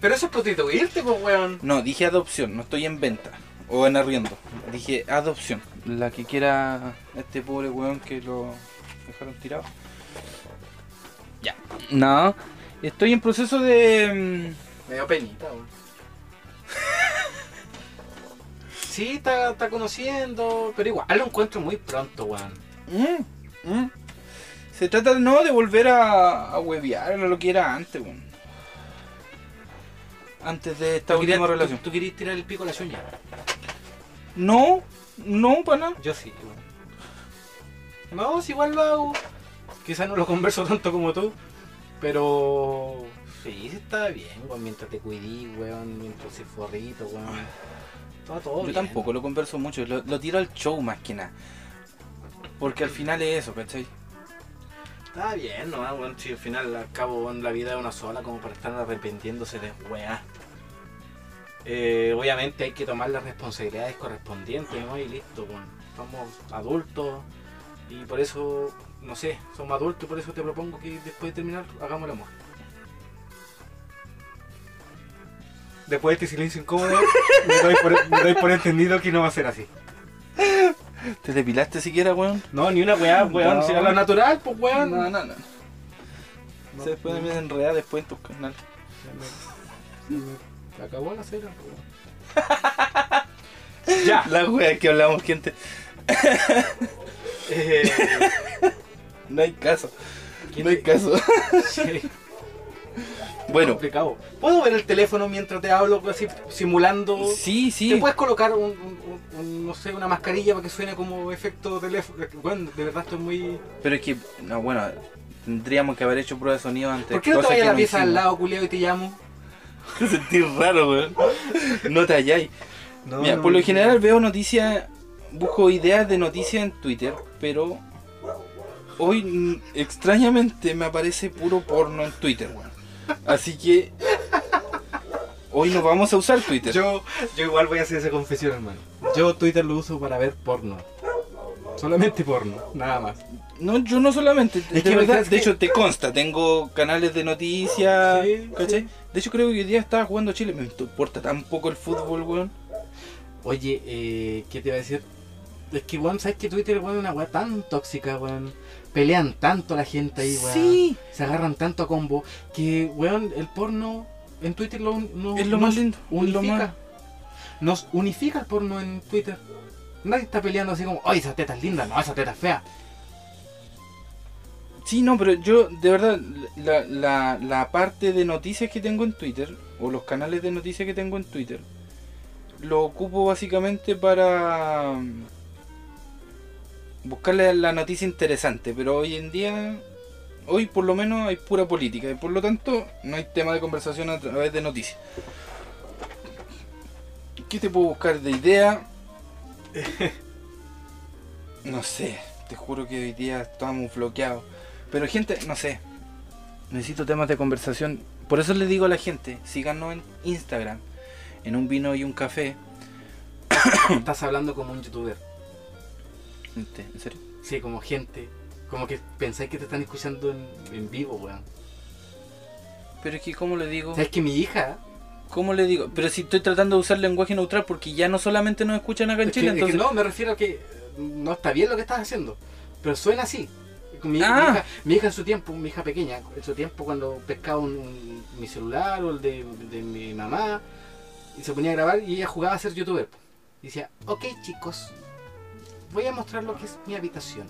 Pero eso es prostituirte, pues, weón. No, dije adopción, no estoy en venta. O en arriendo. Dije adopción. La que quiera este pobre weón que lo dejaron tirado. Ya. No. Estoy en proceso de... Me dio penita, weón. <laughs> Sí, está, está conociendo, pero igual lo encuentro muy pronto, weón. Mm, mm. Se trata no de volver a, a huevear a lo que era antes, weón. Antes de esta ¿Tú querías, última tú- relación. tú querías tirar el pico a la uña? No, no, para nada. Yo sí, weón. No, si igual lo hago. Quizás no lo converso tanto como tú, pero sí, sí está bien, weón, mientras te cuidí, weón, mientras se forrito, weón. Todo, todo Yo bien. tampoco lo converso mucho, lo, lo tiro al show más que nada. Porque al final es eso, ¿cachai? Está bien, ¿no? Bueno, si al final al cabo la vida es una sola como para estar arrepentiéndose de weá. Eh, obviamente hay que tomar las responsabilidades correspondientes, ¿no? Y listo, weón. Somos adultos y por eso, no sé, somos adultos y por eso te propongo que después de terminar hagamos el amor. Después de este silencio incómodo, me doy por entendido que no va a ser así. ¿Te depilaste siquiera, weón? No, ni una weá, weón. No. Si lo natural, pues weón. No, no, no. No, Se puede me enredar después en tu canal. Se me- se me acabó la cera, weón. <laughs> ya. La wea que hablamos, gente. Eh, <laughs> No hay caso. ¿quién- No hay caso. Sí, Bueno, complicado. ¿Puedo ver el teléfono mientras te hablo así simulando? sí, ¿Te sí. puedes colocar un, un- un- no sé, una mascarilla para que suene como efecto teléfono? Bueno, de verdad estoy muy... Pero es que, no, bueno, tendríamos que haber hecho prueba de sonido antes. ¿Por qué no te vayas a la pieza al lado, culiao, y te llamo? <laughs> Te sentí raro, weón. No te halláis. No, Mira, no, por lo general veo noticias, busco ideas de noticias en Twitter, pero hoy extrañamente me aparece puro porno en Twitter, weón. Así que hoy no vamos a usar Twitter. Yo, yo igual voy a hacer esa confesión, hermano. Yo Twitter lo uso para ver porno. Solamente porno, nada más. No, yo no solamente, de que verdad, es de que- hecho te consta, tengo canales de noticias, Sí, ¿cachai? sí. De hecho creo que hoy día estaba jugando Chile, me importa tan poco el fútbol, weón. Oye, eh, ¿qué te iba a decir? Es que, weón, ¿sabes que Twitter, weón, es una weá tan tóxica, weón? Pelean tanto la gente ahí, weón. Sí, Se agarran tanto a combo que, weón, el porno en Twitter lo, no- es lo nos más lindo, lo unifica. más... Nos unifica el porno en Twitter. Nadie está peleando así como, ¡ay, esa teta es linda! No, esa teta es fea. Sí, no, pero yo, de verdad, la, la, la parte de noticias que tengo en Twitter, o los canales de noticias que tengo en Twitter, lo ocupo básicamente para buscarle la noticia interesante, pero hoy en día, hoy por lo menos hay pura política, y por lo tanto no hay tema de conversación a través de noticias. ¿Qué te puedo buscar de idea? <laughs> No sé, te juro que hoy día estamos bloqueados. Pero gente, no sé. Necesito temas de conversación. Por eso les digo a la gente, síganos en Instagram, en un vino y un café. <coughs> Estás hablando como un youtuber. Este, ¿En serio? Sí, como gente. Como que pensáis que te están escuchando en, en vivo, weón. Pero es que, ¿cómo le digo? ¿Sabes que mi hija? ¿Cómo le digo? Pero si estoy tratando de usar lenguaje neutral porque ya no solamente nos escuchan acá en Es que- Chile, es que entonces... no, me refiero a que eh, no está bien lo que estás haciendo. Pero suena así. Mi, mi Ah. hija, mi hija en su tiempo, mi hija pequeña, en su tiempo cuando pescaba un, un- mi celular o el de, de mi mamá y se ponía a grabar y ella jugaba a ser youtuber. Y decía, ok chicos, voy a mostrar lo que es mi habitación.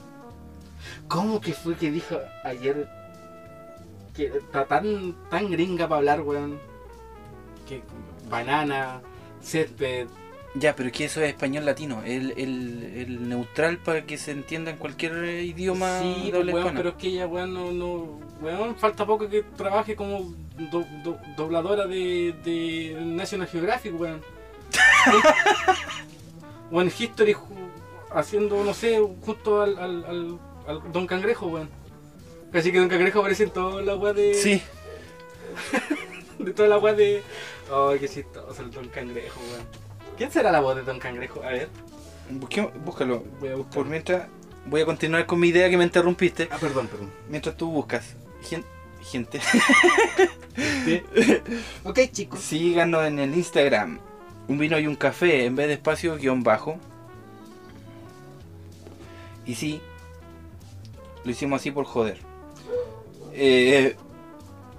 ¿Cómo que fue que dijo ayer que está tan, tan gringa para hablar, weón? Que banana, césped, Ya, pero es que eso es español latino, el, el, el neutral para que se entienda en cualquier idioma Sí, pues, habla weón, pero es que ella, weón, no, no, weón, falta poco que trabaje como do- do- dobladora de, de National Geographic, weón. <laughs> o en History, haciendo, no sé, junto al, al, al, al Don Cangrejo, weón. Casi que Don Cangrejo aparece en toda la weá de... Sí, <laughs> De toda la weá de... Ay, qué chistoso el Don Cangrejo, weón. ¿Quién será la voz de Don Cangrejo? A ver, búscalo. voy a buscar. Por mientras, voy a continuar con mi idea que me interrumpiste. Ah, perdón, perdón. Mientras tú buscas. Gen- gente, <laughs> ok, chicos. síganos en el Instagram. Un vino y un café en vez de espacio guion bajo. Y sí, lo hicimos así por joder. Eh,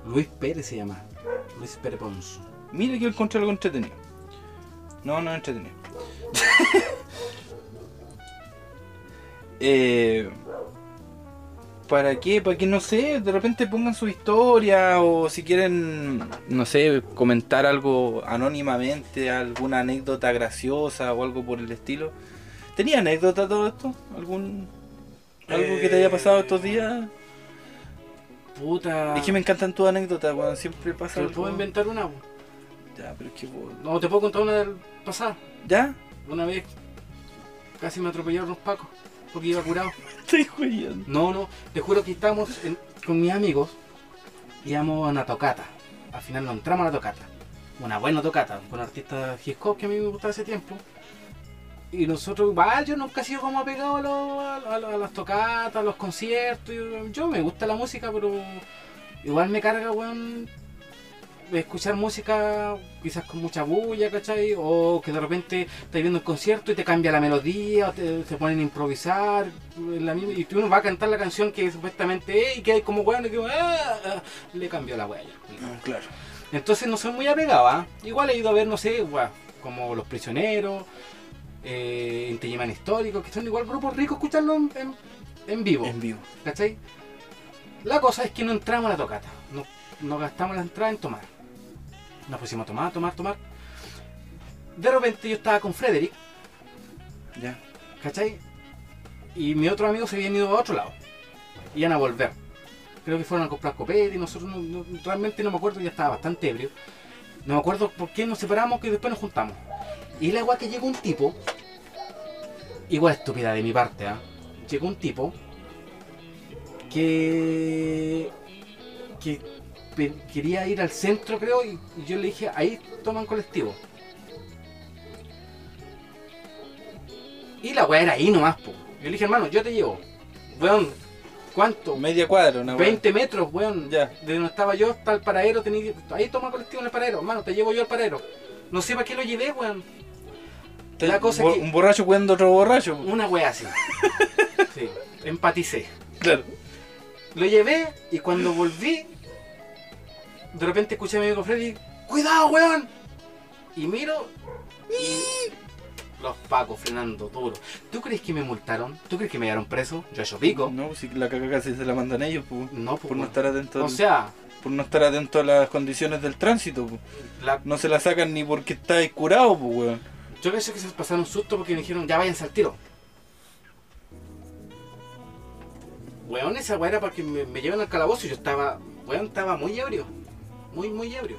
Luis Pérez se llama. Luis Pérez Pons. mira que encontré algo entretenido. No, no es entretenido. <laughs> eh, ¿Para qué? Para que no sé, de repente pongan su historia o si quieren, no sé, comentar algo anónimamente, alguna anécdota graciosa o algo por el estilo. ¿Tenía anécdota todo esto? ¿Algún algo que te haya pasado estos días? Puta. Es que me encantan tus anécdotas, weón, siempre pasa ¿Te algo. puedo inventar una? po? Ya, pero es que No, te puedo contar una del pasado. ¿Ya? Una vez casi me atropellaron los pacos porque iba curado. <laughs> Estoy jodiendo. No, no, te juro que estábamos en- con mis amigos, íbamos a una tocata. Al final no entramos a la tocata. Una buena tocata, con artista hip hop que a mí me gustaba hace tiempo. Y nosotros, igual, yo nunca he sido como apegado a, a las tocatas, a los conciertos. Yo, yo me gusta la música, pero igual me carga, weón, escuchar música quizás con mucha bulla, ¿cachai? O que de repente estás viendo un concierto y te cambia la melodía, o te, se ponen a improvisar, en la misma- y tú uno va a cantar la canción que supuestamente es y que hay como weón y que ah, ah, le cambió la weá. claro. Entonces no soy muy apegado, ¿ah? Igual he ido a ver, no sé, weá, como Los Prisioneros, eh, Inti Illimani Histórico, que son igual grupos ricos escucharlo en, en- en vivo. En vivo. ¿Cachai? La cosa es que no entramos a la tocata. No, no gastamos la entrada en tomar. Nos pusimos a tomar, tomar, tomar. De repente yo estaba con Frederick, Ya. ¿cachai? Y mis otros amigos se habían ido a otro lado. Iban a volver. Creo que fueron a comprar copete y nosotros no- no- realmente no me acuerdo, ya estaba bastante ebrio. No me acuerdo por qué nos separamos que después nos juntamos. Y la agua que llegó un tipo, igual estúpida de mi parte, ¿ah? Llegó un tipo que, que quería ir al centro, creo, y, yo le dije, ahí toman colectivo. Y la weá era ahí nomás, po. Yo le dije, hermano, yo te llevo. Weón, ¿cuánto? Media cuadra, una 20 metros, weón. Ya. De donde estaba yo hasta el paradero, tenía que- ahí toma colectivo en el paradero, hermano, te llevo yo al paradero. No sé para qué lo llevé, weón. La cosa que- Un borracho cuidando otro borracho. Una wea así. <laughs> Sí, empaticé. Claro. Lo llevé y cuando volví, de repente escuché a mi amigo Freddy, ¡Cuidado, weón! Y miro y los pacos frenando duro. ¿Tú crees que me multaron? ¿Tú crees que me llevaron preso? Yo yo pico. No, si la caca casi se la mandan ellos, po. No, pues, por no estar atento O al- sea, por no estar atento a las condiciones del tránsito. la- No se la sacan ni porque estáis curado, pues, weón. Yo pensé que se pasaron susto porque me dijeron, ya váyanse al tiro. Weón, esa weá era para que me, me lleven al calabozo y yo estaba, weón, estaba muy ebrio. Muy, muy ebrio.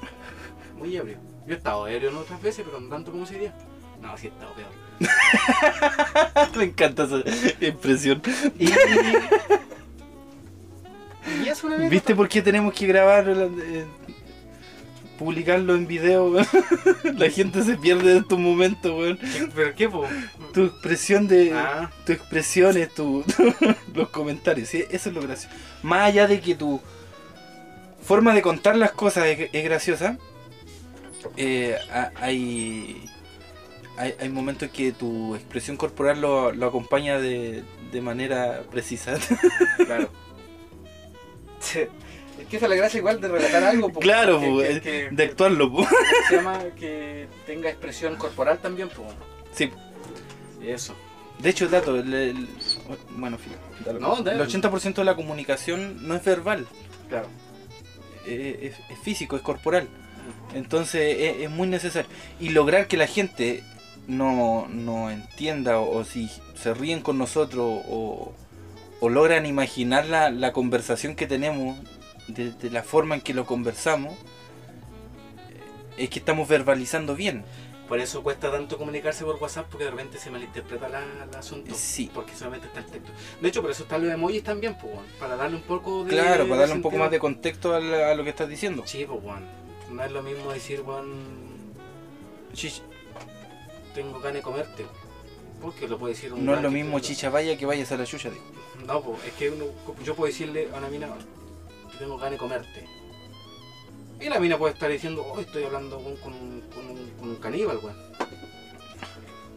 Muy ebrio. Yo he estado ebrio en otras veces, pero no tanto como ese día. No, sí he estado peor. <laughs> Me encanta esa impresión. Y, y es una anécdota. ¿Viste por qué tenemos que grabar, eh, publicarlo en video, weón? <laughs> La gente se pierde de estos momentos, weón. ¿Pero qué, po? Tu expresión de... Ah, Tu expresiones, tu, <laughs> los comentarios, ¿sí? eso es lo gracioso. Más allá de que tu forma de contar las cosas es, es graciosa, eh, ha- hay, hay, hay momentos que tu expresión corporal lo, lo acompaña de, de manera precisa. <laughs> claro. Es que esa es la gracia igual de relatar algo. po, claro, que- po, que- eh, que- de actuarlo. po. <laughs> se llama que tenga expresión corporal también, pues. Sí. Eso. De hecho, dato, el, el- bueno, dale. No, el 80% de la comunicación no es verbal, Claro. eh, es, es físico, es corporal. Entonces es, es muy necesario. Y lograr que la gente no, no entienda o, o si se ríen con nosotros o, o logran imaginar la, la conversación que tenemos de, de la forma en que lo conversamos, es que estamos verbalizando bien. Por eso cuesta tanto comunicarse por WhatsApp porque de repente se malinterpreta la, el asunto. Sí. Porque solamente está el texto. De hecho, por eso están los emojis también, pues, para darle un poco de. Claro, para darle un poco más de contexto a, la- a lo que estás diciendo. Sí, pues, weón. No es lo mismo decir, weón, Chich- tengo ganas de comerte. Porque lo puede decir un no es lo mismo chicha vaya que vayas a la chucha. digo. No, pues, es que uno- yo puedo decirle a una mina que tengo ganas de comerte. Y la mina puede estar diciendo, oh, estoy hablando con, con un, con un- con un caníbal, weón.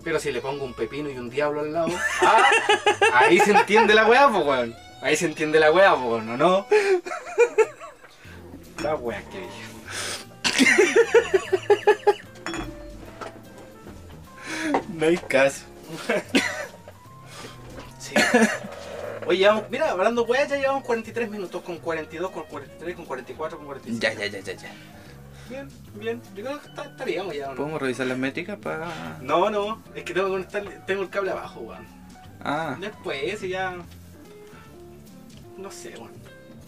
Pero si le pongo un pepino y un diablo al lado, ah, ahí se entiende la weá, pues, weón. Ahí se entiende la weá, pues, ¿no? no? La weá que dije. No hay caso. Sí. Oye, llevamos- mira, hablando weá, ya llevamos 43 minutos, con 42, con 43, con 44, con 45. Ya, ya, ya, ya, ya. Bien, bien. Yo creo que estaríamos ya, ¿o ¿no? ¿Podemos revisar las métricas para...? No, no, es que tengo que conectarle, tengo el cable abajo, weón. Ah, Después, si ya. No sé, weón.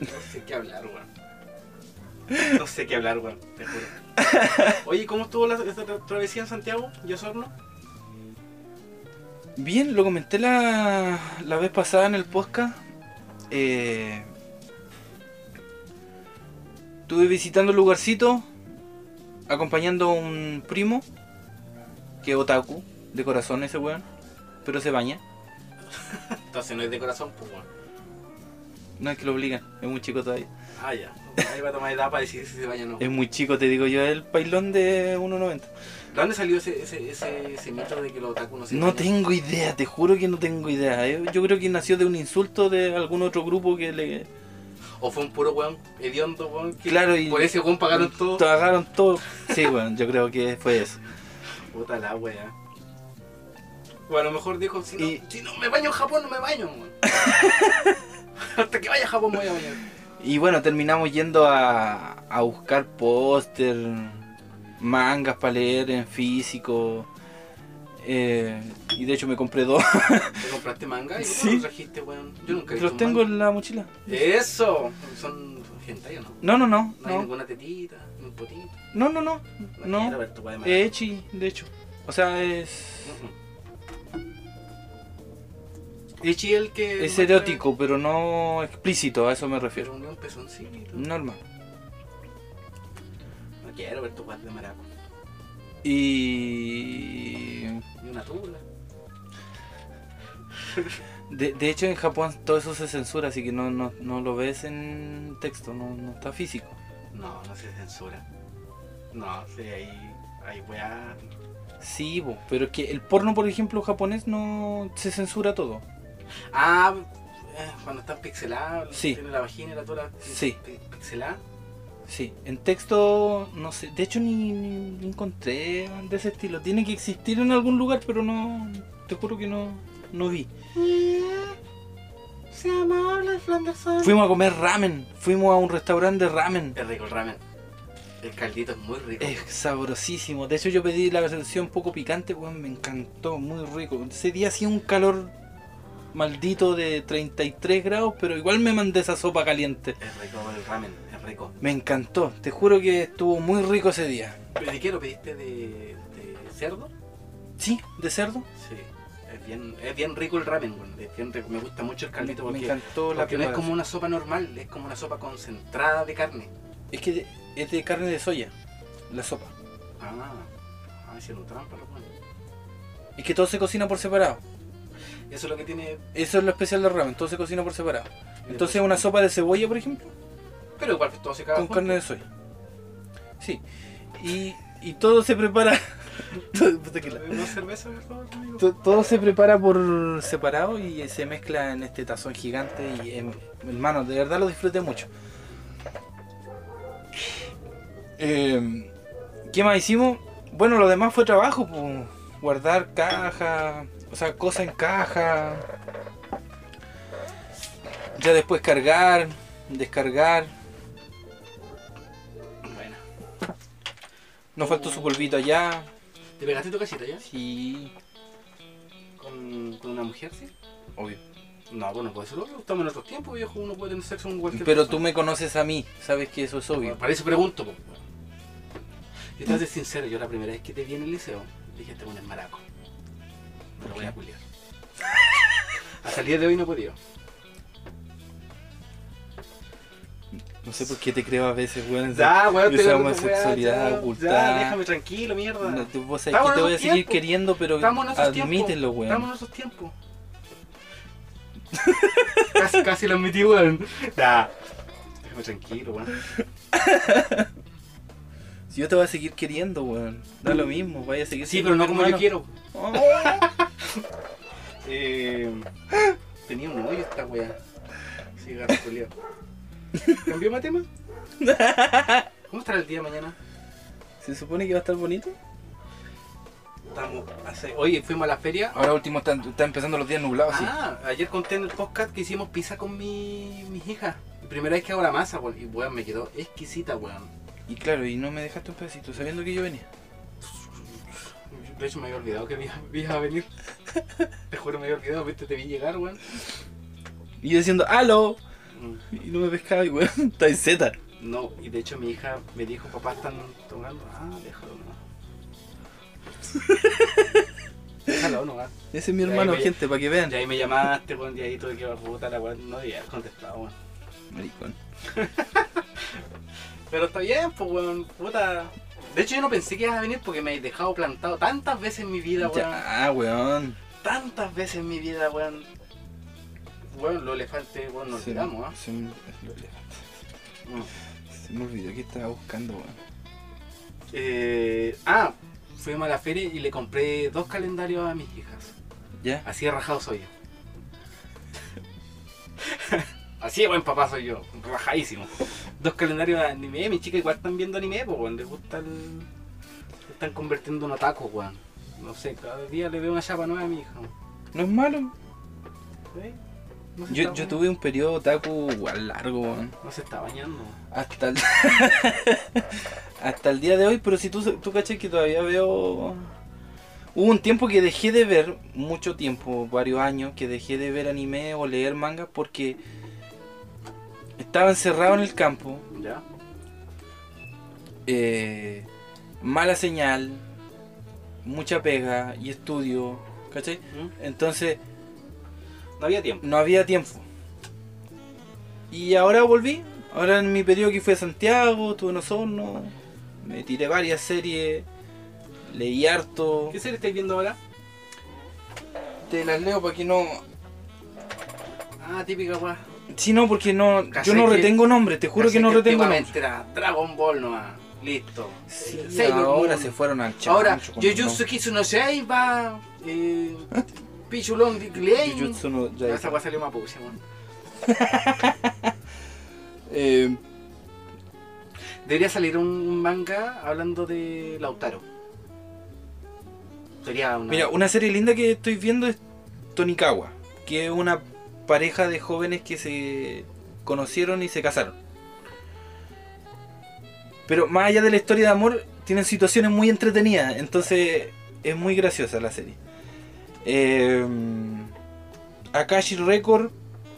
No sé qué hablar, weón. No sé qué hablar, weón, te juro. <laughs> Oye, ¿cómo estuvo la, tra- travesía en Santiago y Osorno? Bien, lo comenté la, la vez pasada en el podcast. Eh, estuve visitando el lugarcito, acompañando a un primo, que es otaku, de corazón ese weón, pero se baña. <laughs> Entonces no es de corazón, pues, weón. No es que lo obligan, es muy chico todavía. Ah, ya. Ahí va a tomar edad para decir si se vaya o no. Es muy chico, te digo yo, el pailón de 1.90. ¿De dónde salió ese, ese, ese, ese mito de que los otaku no se No bañan? tengo idea, te juro que no tengo idea. Yo, yo creo que nació de un insulto de algún otro grupo que le... O fue un puro weón hediondo, weón. que Claro, y- Por ese weón pagaron todo. Pagaron todo. Sí, bueno, yo creo que fue eso. Puta la wea. O a lo mejor dijo, si no, Y- si no me baño en Japón, no me baño, weón. <laughs> Hasta que vaya a Japón me voy a bañar. Y bueno, terminamos yendo a, a buscar póster, mangas para leer en físico. eh, y de hecho me compré dos. ¿Te compraste manga? ¿Y Sí. los trajiste, weón? Yo nunca he Los un tengo manga. en la mochila. Eso. Son hentai o no? No, no, no. No hay No, ninguna tetita, un potito. no, no. No, No. no. Echi, de hecho. O sea, es. Echi el que. Es erótico, pero no explícito, a eso me Pero refiero. un pezoncito. Normal. Quiero ver tu weá de maraco. Y. Ni una tula. De, de hecho, en Japón todo eso se censura, así que no, no, no lo ves en texto, no, no está físico. No, no se censura. No, sí, ahí. Hay weá. Sí, bo, pero es que el porno, por ejemplo, japonés no se censura todo. Ah, eh, cuando están pixelados, Sí. tiene la vagina y la tola Sí. pi- pixelada. Sí, en texto, no sé, de hecho ni, ni- encontré de ese estilo. Tiene que existir en algún lugar, pero no, te juro que no, no vi. Se amable, Flanderson. Fuimos a comer ramen, fuimos a un restaurante de ramen. Es rico el ramen. El caldito es muy rico. Es sabrosísimo. De hecho, yo pedí la versión poco picante, weón, me encantó, muy rico. Ese día hacía un calor maldito de 33 grados, pero igual me mandé esa sopa caliente. Es rico el ramen, rico. Me encantó, te juro que estuvo muy rico ese día. ¿De qué lo pediste? ¿De, de cerdo? ¿Sí? ¿De cerdo? Sí. Es bien, es bien rico el ramen. Es bien rico. Me gusta mucho el Me, caldito me porque, encantó la porque no es como una sopa normal, es como una sopa concentrada de carne. Es que de- es de carne de soya, la sopa. Ah, ah hicieron trampa, los weones. Es que todo se cocina por separado. Eso es lo que tiene. Eso es lo especial del ramen, todo se cocina por separado. Entonces una sopa de cebolla, por ejemplo, Pero igual todo se caga con junto. carne de soya. Sí. Y, y todo se prepara... <laughs> todo- puta que la- ¿Más cerveza, por favor, amigo? to- todo se prepara por separado y se mezcla en este tazón gigante y em, hermano, de verdad lo disfruté mucho. Eh, ¿Qué más hicimos? Bueno, lo demás fue trabajo, pues, guardar caja, o sea, cosas en caja. Ya después cargar, descargar. Nos faltó su polvito allá. ¿Te pegaste tu casita ya? Sí, ¿Con, con una mujer, sí? obvio. No, bueno, puede ser obvio. Estamos en otros tiempos, viejo. Uno puede tener sexo con cualquier Pero persona. tú me conoces a mí, sabes que eso es obvio. Para eso pregunto, po. Yo te voy a ser sincero, yo la primera vez que te vi en el liceo, dije, este bueno es maraco. Me lo voy a culiar. <laughs> Hasta el día de hoy no he podido. No sé por qué te creo a veces, weón. Ya, weón, te homosexualidad ya, ocultada. Ya, déjame tranquilo, mierda. No, tú- vos sabés Estamos que te voy a seguir queriendo, pero admítelo, tiempos. Estamos weón. en esos tiempos. casi, casi lo admití, weón. Ya. Déjame tranquilo, weón. <laughs> Si yo te voy a seguir queriendo, weón. Da lo mismo, vaya a seguir Sí, pero no como yo quiero. Oh. <laughs> Eh, tenía un hoyo esta weá. Cigarro culiao. ¿Cambió tema? <laughs> ¿Cómo estará el día mañana? ¿Se supone que va a estar bonito? Estamos hace... Oye, fuimos a la feria. Ahora último están, están empezando los días nublados, sí. Ah, ayer conté en el podcast que hicimos pizza con mi, mis hijas. Primera vez que hago la masa, weón. Y weón, me quedó exquisita, weón. Y claro, y no me dejaste un pedacito, sabiendo que yo venía. De hecho, me había olvidado que <laughs> ibas a venir. Te juro, me había olvidado, viste, te vi llegar, weón. Y yo diciendo, ¡aló! Y no me pescaba y weón, <laughs> está en Z. No, y de hecho mi hija me dijo, papá, están tocando. Ah, déjalo no. <laughs> déjalo no, ah. Ese es mi hermano, me- gente, para que vean. Y ahí me llamaste, weón, y ahí tuve que puta la weón. No había contestado, weón. Maricón. <laughs> Pero está bien, pues, weón, puta. De hecho, yo no pensé que ibas a venir porque me he dejado plantado tantas veces en mi vida, weón. Ya, weón. Tantas veces en mi vida, weón. Weón, los elefantes, weón, nos olvidamos, ¿ah? se me- lo elefante. Mm. Se me olvidó que estaba buscando, weón. Eh, ah, fuimos a la feria y le compré dos calendarios a mis hijas. ¿Ya? Así de rajado soy yo. Así de buen papá soy yo, rajadísimo. Dos calendarios de anime, mis chicas igual están viendo anime, pues weón, les gusta el... Están convirtiendo en otaku, weón. No sé, cada día le veo una chapa nueva a mi hija. No es malo. ¿Sí? No Yo, yo tuve un periodo otaku igual largo, weón. No se está bañando. Hasta el... <laughs> hasta el día de hoy, pero si tú, tú cachas que todavía veo... Hubo un tiempo que dejé de ver, mucho tiempo, varios años, que dejé de ver anime o leer manga porque estaba encerrado en el campo, ¿Ya? eh, mala señal, mucha pega y estudio, ¿cachai? ¿Mm? Entonces No había tiempo. no había tiempo. Y ahora volví. Ahora en mi periodo que fui a Santiago, estuve en Osorno, me tiré varias series, leí harto. ¿Qué serie estáis viendo ahora? Te las leo para que no. Ah, típica weá. Sí, no, porque no. Yo ¿Cachai no que- retengo nombres, te juro que no retengo nombres. era Dragon Ball nomás. Listo. Sí, Sailor ahora Moon. se fueron al chancho. Ahora, con Jujutsu los Kitsu no Yaiba, eh, <laughs> Pichulón de nombres. Clay. Jujutsu no. Esa weá salió mapuche, weón. <laughs> Eh, Debería salir un manga hablando de Lautaro. Sería una. Mira, una serie linda que estoy viendo es Tonikawa, que es una pareja de jóvenes que se conocieron y se casaron. Pero más allá de la historia de amor, tienen situaciones muy entretenidas, entonces es muy graciosa la serie. Eh, Akashi Record,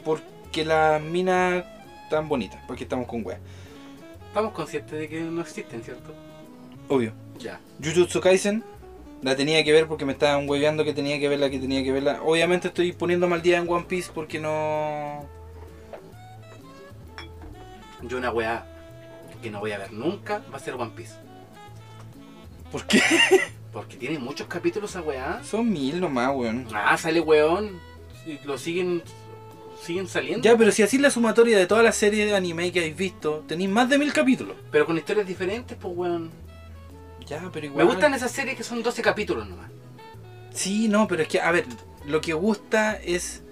porque las minas tan bonitas, porque estamos con weas. Estamos conscientes de que no existen, ¿cierto? Obvio. Ya. Jujutsu Kaisen la tenía que ver porque me estaban hueveando que tenía que verla, que tenía que verla. Obviamente estoy poniéndome al día en One Piece porque no. Yo una weá que no voy a ver nunca va a ser One Piece. ¿Por qué? <laughs> Porque tiene muchos capítulos esa weá. Son mil nomás, weón. Ah, sale weón. Y lo siguen. Siguen saliendo. Ya, pero si así la sumatoria de todas las series de anime que habéis visto, tenéis más de mil capítulos. Pero con historias diferentes, pues weón. Ya, pero Me igual. gustan esas series que son 12 capítulos nomás. Sí, no, pero es que, a ver, lo que gusta es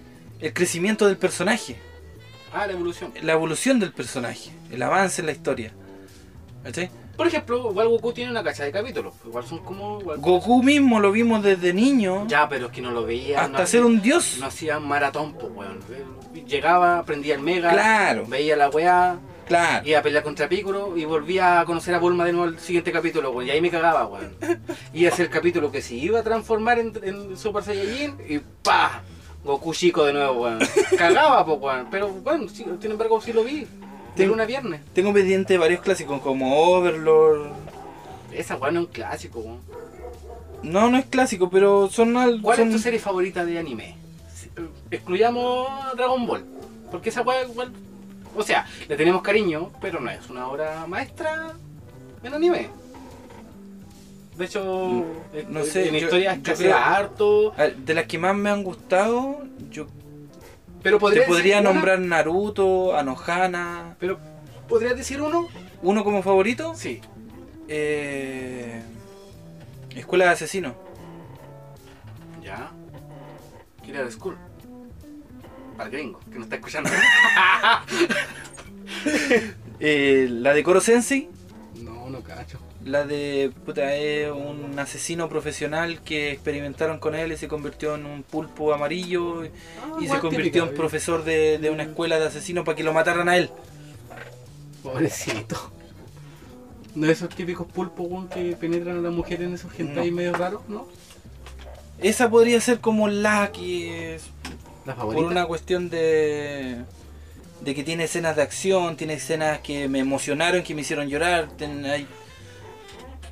el crecimiento del personaje, Ah, la evolución. la evolución del personaje, el avance en la historia. ¿Cachai? Por ejemplo, igual Goku tiene una cacha de capítulos. Igual son como. igual- Goku mismo lo vimos desde niño Ya, pero es que no lo veía. hasta no ser un dios. No hacía maratón, pues weón. Llegaba, prendía el mega. Claro, Veía la weá. claro. Iba a pelear contra Piccolo y volvía a conocer a Bulma de nuevo al siguiente capítulo, weón. Y ahí me cagaba, weón. A ser el capítulo que se iba a transformar en, en Super Saiyajin y ¡pa! Goku chico de nuevo, weón. Cagaba, pues, weón. Pero, bueno, sin embargo, sí lo vi. Tengo- una viernes. Tengo pendiente varios clásicos como Overlord. Esa weón es un clásico, weón. No, no es clásico, pero son al- ¿Cuál son- es tu serie favorita de anime? Eh, Excluyamos Dragon Ball. Porque esa weá igual. O sea, le tenemos cariño, pero no es una obra maestra en anime. De hecho, eh, no sé, en yo- historia yo escasea creo- harto. De las que más me han gustado, yo Pero te podría una- nombrar Naruto, Anohana. Pero, ¿podrías decir uno? Uno como favorito, Sí. eh, Escuela de Asesinos. Ya. Killer School. Para el gringo, que no está escuchando. <laughs> Eh, la de Koro Sensei. no, no cacho. La de puta, es un asesino profesional que experimentaron con él y se convirtió en un pulpo amarillo y Ah, se convirtió típica, en eh. profesor de, de una escuela de asesinos para que lo mataran a él. Pobrecito. No esos típicos pulpos que penetran a las mujeres en esos hentai No. medio raros, ¿no? Esa podría ser como la que es La por favorita. una cuestión de de que tiene escenas de acción, tiene escenas que me emocionaron, que me hicieron llorar, ten- hay-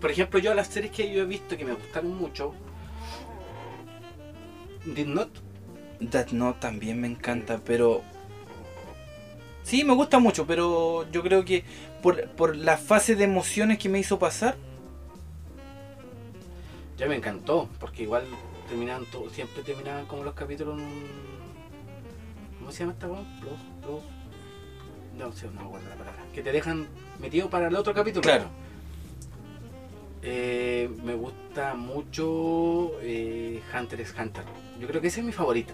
Por ejemplo, yo las series que yo he visto que me gustaron mucho. Did Not. That Note también me encanta, pero sí me gusta mucho, pero yo creo que por, por la fase de emociones que me hizo pasar, Ya me encantó, porque igual terminaban todo, siempre terminaban como los capítulos ¿Cómo se llama esta weón? Plus, plus. No sé, no me acuerdo la palabra. Que te dejan metido para el otro capítulo. Claro. Eh, me gusta mucho eh, Hunter x Hunter. Yo creo que esa es mi favorita.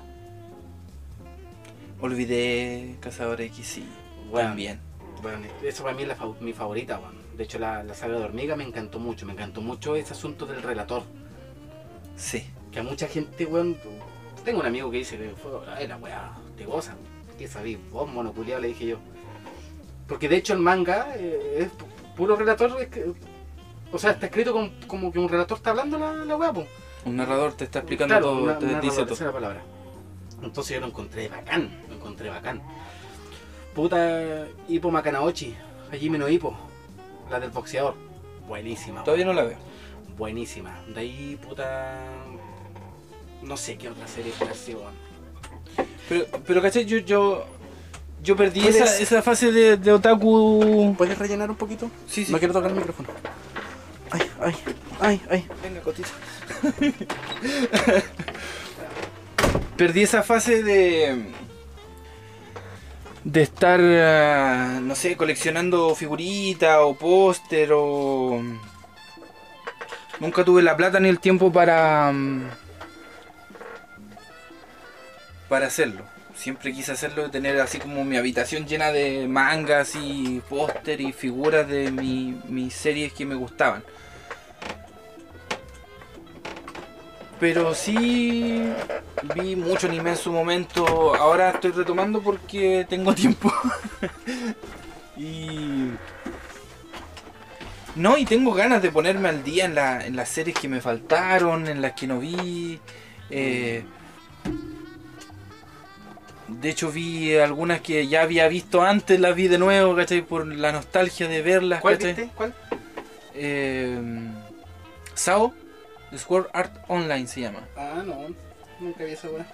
olvidé Cazador X, sí, Bueno, también. Bueno, eso para mí es la mi favorita, bueno. De hecho, la, la saga de hormiga me encantó mucho. Me encantó mucho ese asunto del relator. Sí. Que a mucha gente, weón. Tengo un amigo que dice que fue, ay, la weá, te gozan. ¿Qué sabís? Vos, monoculiado, le dije yo. Porque de hecho el manga eh, es pu- puro relator. es que- o sea, está escrito como, como que un relator está hablando la, la weá, po. Un narrador te está explicando Claro, todo, una- te dice todo. esa es la palabra. Entonces yo lo encontré bacán, lo encontré bacán. Puta Hippo Makanaochi, Hajime no Hippo, la del boxeador. Buenísima. Todavía no la veo. Buenísima. De ahí, puta. No sé qué otra serie así, weón. Pero, pero ¿cachai? Yo, yo, yo perdí ¿Puedes- esa, esa fase de, de otaku. ¿Puedes rellenar un poquito? Sí, sí. No quiero tocar el micrófono. Ay, ay, ay, ay. Venga, cotita. Perdí esa fase de. de estar, ah, no sé, coleccionando figuritas o póster o. Nunca tuve la plata ni el tiempo para. mm, para hacerlo. Siempre quise hacerlo, tener así como mi habitación llena de mangas y póster y figuras de mi- mis series que me gustaban. Pero sí vi mucho anime en su momento. Ahora estoy retomando porque tengo <laughs> tiempo. y. No, y tengo ganas de ponerme al día en, la- en las series que me faltaron, en las que no vi. Eh, de hecho vi algunas que ya había visto antes, las vi de nuevo, ¿cachai? Por la nostalgia de verlas, ¿Cuál ¿cachai? viste? ¿Cuál? Eh, Sao, Sword Art Online se llama. Ah, no. Nunca vi esa weá.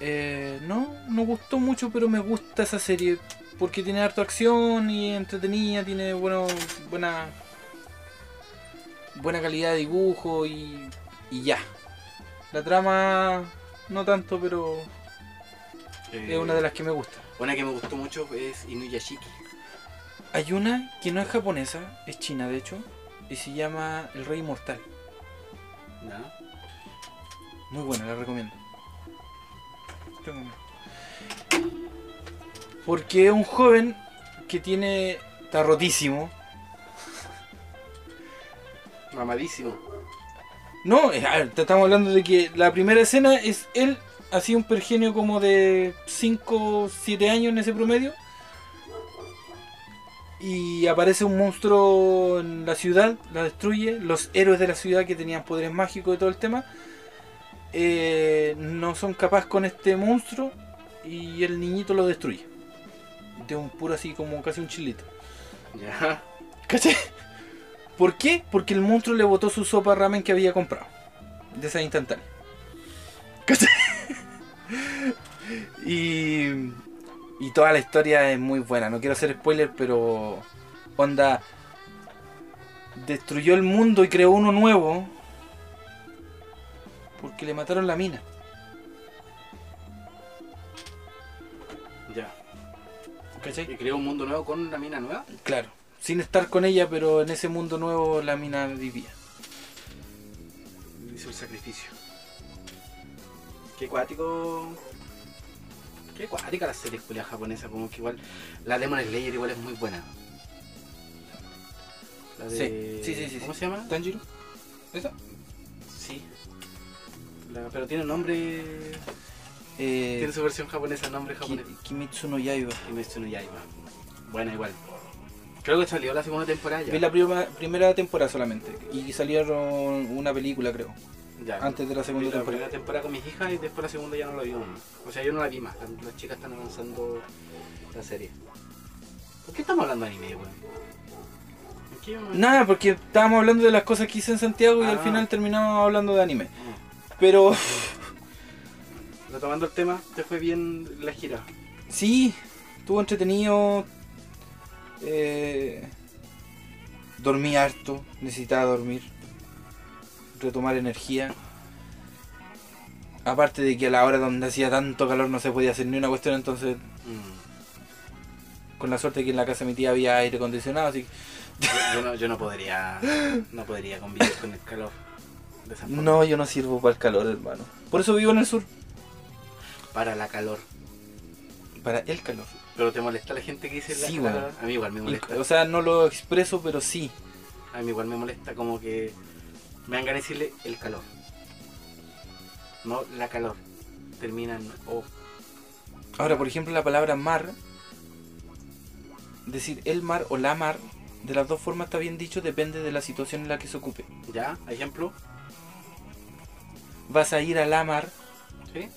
Eh, no, no gustó mucho, pero me gusta esa serie porque tiene harta acción y entretenida, tiene bueno, buena buena calidad de dibujo y, y ya. La trama no tanto, pero es una de las que me gusta. Una que me gustó mucho es Inuyashiki. Hay una que no es japonesa, es china de hecho, y se llama El Rey Inmortal. ¿No? Muy buena, la recomiendo. Porque es un joven que tiene. está rotísimo. Mamadísimo. No, eh, a ver, te estamos hablando de que la primera escena es él, así un pergenio como de 5 7 años en ese promedio. Y aparece un monstruo en la ciudad, la destruye. Los héroes de la ciudad que tenían poderes mágicos y todo el tema eh, no son capaces con este monstruo y el niñito lo destruye. De un puro así como casi un chilito. Ya. ¿Cachai? ¿Por qué? Porque el monstruo le botó su sopa ramen que había comprado. De esa instantánea. ¿Cachai? <laughs> y, y toda la historia es muy buena. No quiero hacer spoiler, pero. Onda. Destruyó el mundo y creó uno nuevo. Porque le mataron la mina. Ya. ¿Cachai? Y creó un mundo nuevo con una mina nueva. Claro. Sin estar con ella, pero en ese mundo nuevo la mina vivía. Hizo el sacrificio. Qué cuático. Qué cuática la serie culia japonesa, como que igual. La Demon Slayer igual es muy buena. La de. Sí, sí, sí, sí, ¿Cómo sí. se llama? ¿Tanjiro? ¿Esa? Sí. La- pero tiene nombre. Eh, Tiene su versión japonesa, nombre japonés. Kimetsu no Yaiba. Kimetsu no Yaiba. Buena igual. Creo que salió la segunda temporada ya. Vi la prima- primera temporada solamente. Y salieron una película, creo. Ya. Antes de la segunda la temporada. primera temporada con mis hijas y después la segunda ya no la vi aún. O sea, yo no la vi más. Las, chicas están avanzando la serie. ¿Por qué estamos hablando de anime, weón? Nada, porque estábamos hablando de las cosas que hice en Santiago y al Ah. final terminamos hablando de anime. Ah. Pero <laughs> <laughs> Retomando el tema, ¿te fue bien la gira? sí, estuvo entretenido. Eh, dormí harto, necesitaba dormir. Retomar energía. Aparte de que a la hora donde hacía tanto calor no se podía hacer ni una cuestión, entonces Mm. con la suerte que en la casa de mi tía había aire acondicionado, así que Yo, yo no, yo no podría no podría convivir con el calor de esa forma. No, yo no sirvo para el calor, hermano. Por eso vivo en el sur. Para la calor. Para el calor. Pero te molesta la gente que dice la Sí, la- weón. A mí igual me molesta. O sea, no lo expreso, pero sí. A mí igual me molesta como que me ganas de decirle el calor. no la calor. Termina en O. Ahora, por ejemplo, la palabra mar, decir el mar o la mar, de las dos formas está bien dicho, depende de la situación en la que se ocupe. ¿Ya? ¿Ejemplo? Vas a ir a la mar, ¿Sí?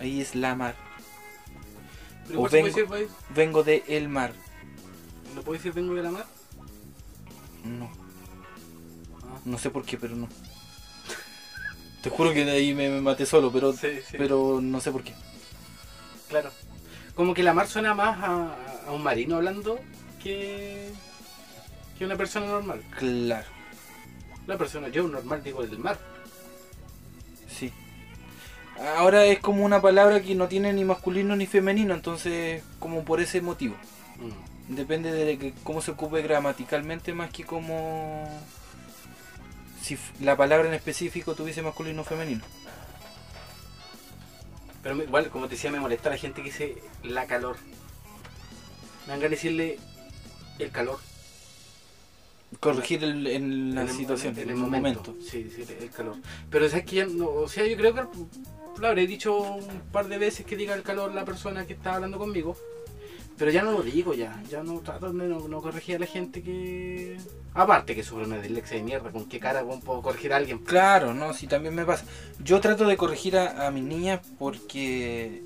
ahí es la mar. Pero O vengo- decir, pues, Vengo de el mar. ¿No puedo decir vengo de la mar? No. No sé por qué, pero no. Te juro que de ahí me, me maté solo, pero, Sí, sí. pero no sé por qué. Claro. Como que la mar suena más a, a un marino hablando que, que una persona normal. Claro, La persona, yo normal digo del mar. sí. Ahora es como una palabra que no tiene ni masculino ni femenino, entonces como por ese motivo. Mm. Depende de que- cómo se ocupe gramaticalmente más que como si la palabra en específico tuviese masculino o femenino. Pero me- igual, como te decía, me molesta la gente que dice la calor. Me ganas de decirle el calor. Corregir el- en la en el situación, momento- en el momento. Sí, sí, el calor. Pero sabes que ya no, o sea, yo creo que lo habré dicho un par de veces que diga el calor la persona que está hablando conmigo. Pero ya no lo digo ya, ya no trato de no, no corregir a la gente que... Aparte que sufre una dislexia de mierda, ¿con qué cara puedo corregir a alguien? Claro, no, sí, también me pasa. Yo trato de corregir a, a mis niñas porque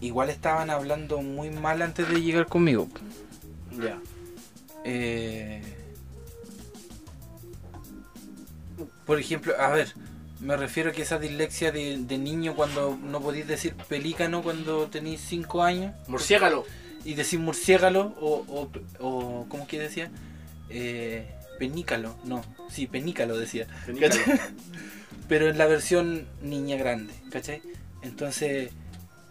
igual estaban hablando muy mal antes de llegar conmigo. Ya. Eh, por ejemplo, a ver, me refiero a que esa dislexia de, de niño cuando no podéis decir pelícano cuando tenéis 5 años Murciégalo. y decir murciégalo o, o, o ¿cómo que decía? Eh, penícalo, no, sí, penícalo decía. Penícalo. <laughs> Pero en la versión niña grande, ¿cachai? Entonces,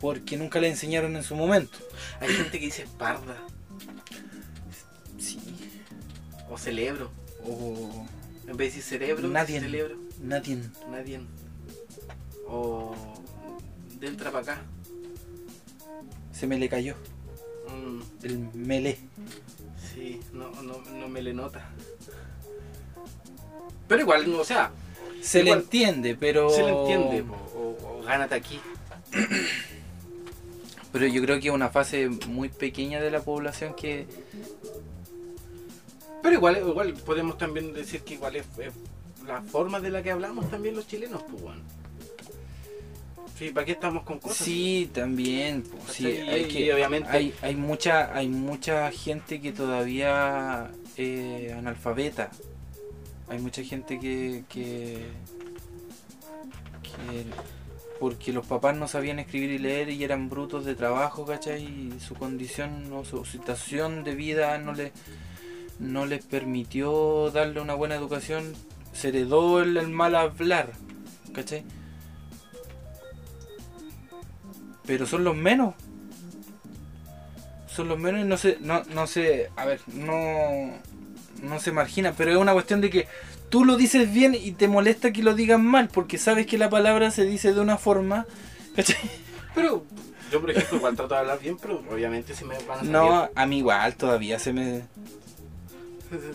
porque nunca le enseñaron en su momento. Hay gente que dice parda Sí. o cerebro. O En vez de decir cerebro, Nadie. cerebro. Nadie. Nadie. O de entra para acá. Se me le cayó Mm, el melé. sí, no, no, no me le nota. Pero igual, no, o sea, Se Igual, le entiende, pero. se le entiende. O, o gánate aquí. <clears throat> Pero yo creo que es una fase muy pequeña de la población que. Pero igual, igual podemos también decir que igual es, es la forma de la que hablamos también los chilenos, pues bueno. Sí, ¿para qué estamos con cosas? Sí, también. pues, sí, hay que- obviamente- hay, hay mucha hay mucha gente que todavía eh, analfabeta. Hay mucha gente que, que que porque los papás no sabían escribir y leer y eran brutos de trabajo, ¿cachai? Y su condición o su situación de vida no le no les permitió darle una buena educación, se heredó el, el mal hablar, ¿cachai? Pero son los menos. Son los menos y no se, no, no se, a ver, no, no se margina, pero es una cuestión de que tú lo dices bien y te molesta que lo digan mal, porque sabes que la palabra se dice de una forma, ¿cachai? Pero yo, por ejemplo, igual trato de hablar bien, pero obviamente se me van a salir. No, a mí igual todavía se me,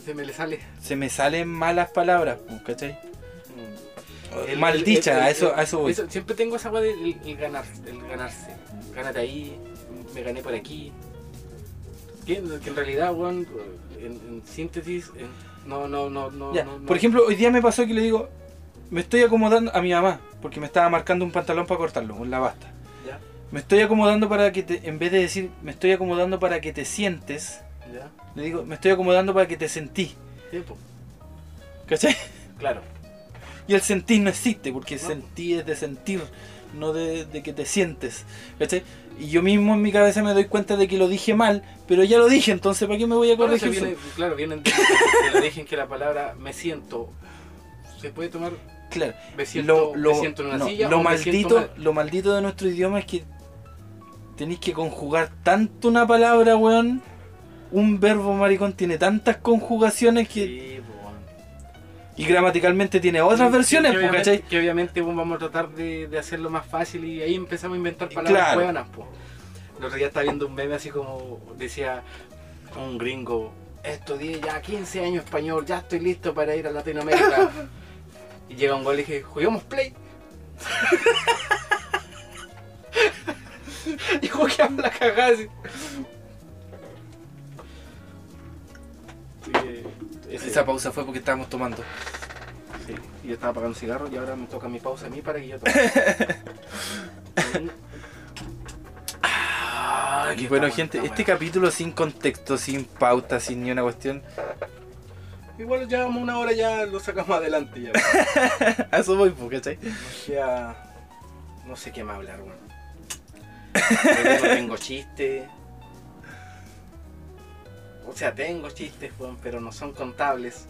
Se, me le sale. se me salen malas palabras, pues, ¿cachai? El- mal el- dicha, el- a eso, a eso voy. eso- siempre tengo esa weá del el ganar, el ganarse. Gánate ahí, me gané por aquí. Que, que en realidad, weón, en, en síntesis, en- no, no, no, no, Ya, no, no. Por ejemplo, hoy día me pasó que le digo, me estoy acomodando a mi mamá, porque me estaba marcando un pantalón para cortarlo, con la basta. Ya, Me estoy acomodando para que te, en vez de decir, me estoy acomodando para que te sientes, le digo, me estoy acomodando para que te sentí. tiempo. ¿Cachai? Claro. Y el sentir no existe, porque No. sentir es de sentir, no de, de que te sientes. ¿Cachai? Y yo mismo en mi cabeza me doy cuenta de que lo dije mal, pero ya lo dije, entonces ¿para qué me voy a corregir? viene, claro, vienen de, origen que la palabra me siento se puede tomar Claro. me siento, lo, lo- me siento en una no, silla lo maldito, mal. lo maldito de nuestro idioma es que tenéis que conjugar tanto una palabra, weón. Un verbo maricón tiene tantas conjugaciones que. Sí. Y gramaticalmente tiene otras versiones, que, obviamente, ¿cachai? que obviamente pues, vamos a tratar de, de hacerlo más fácil y ahí empezamos a inventar palabras Claro. buenas. Pues. El otro día estaba viendo un meme así como decía un gringo, estudié ya 15 años español, ya estoy listo para ir a Latinoamérica. <laughs> y llega un gol y dije, juguemos play. <laughs> y como que habla cagada así. Así que, ese- Esa pausa fue porque estábamos tomando. Sí, y yo estaba apagando cigarro y ahora me toca mi pausa a mí para que yo tome. <laughs> Ah, bueno, gente, este bueno. capítulo sin contexto, sin pauta, sin ni una cuestión. Igual ya vamos una hora ya lo sacamos adelante ya. <laughs> A eso voy, pues, ¿cachai? Ya no sé qué más hablar. Yo no tengo chistes. O sea, tengo chistes, weón, pero no son contables.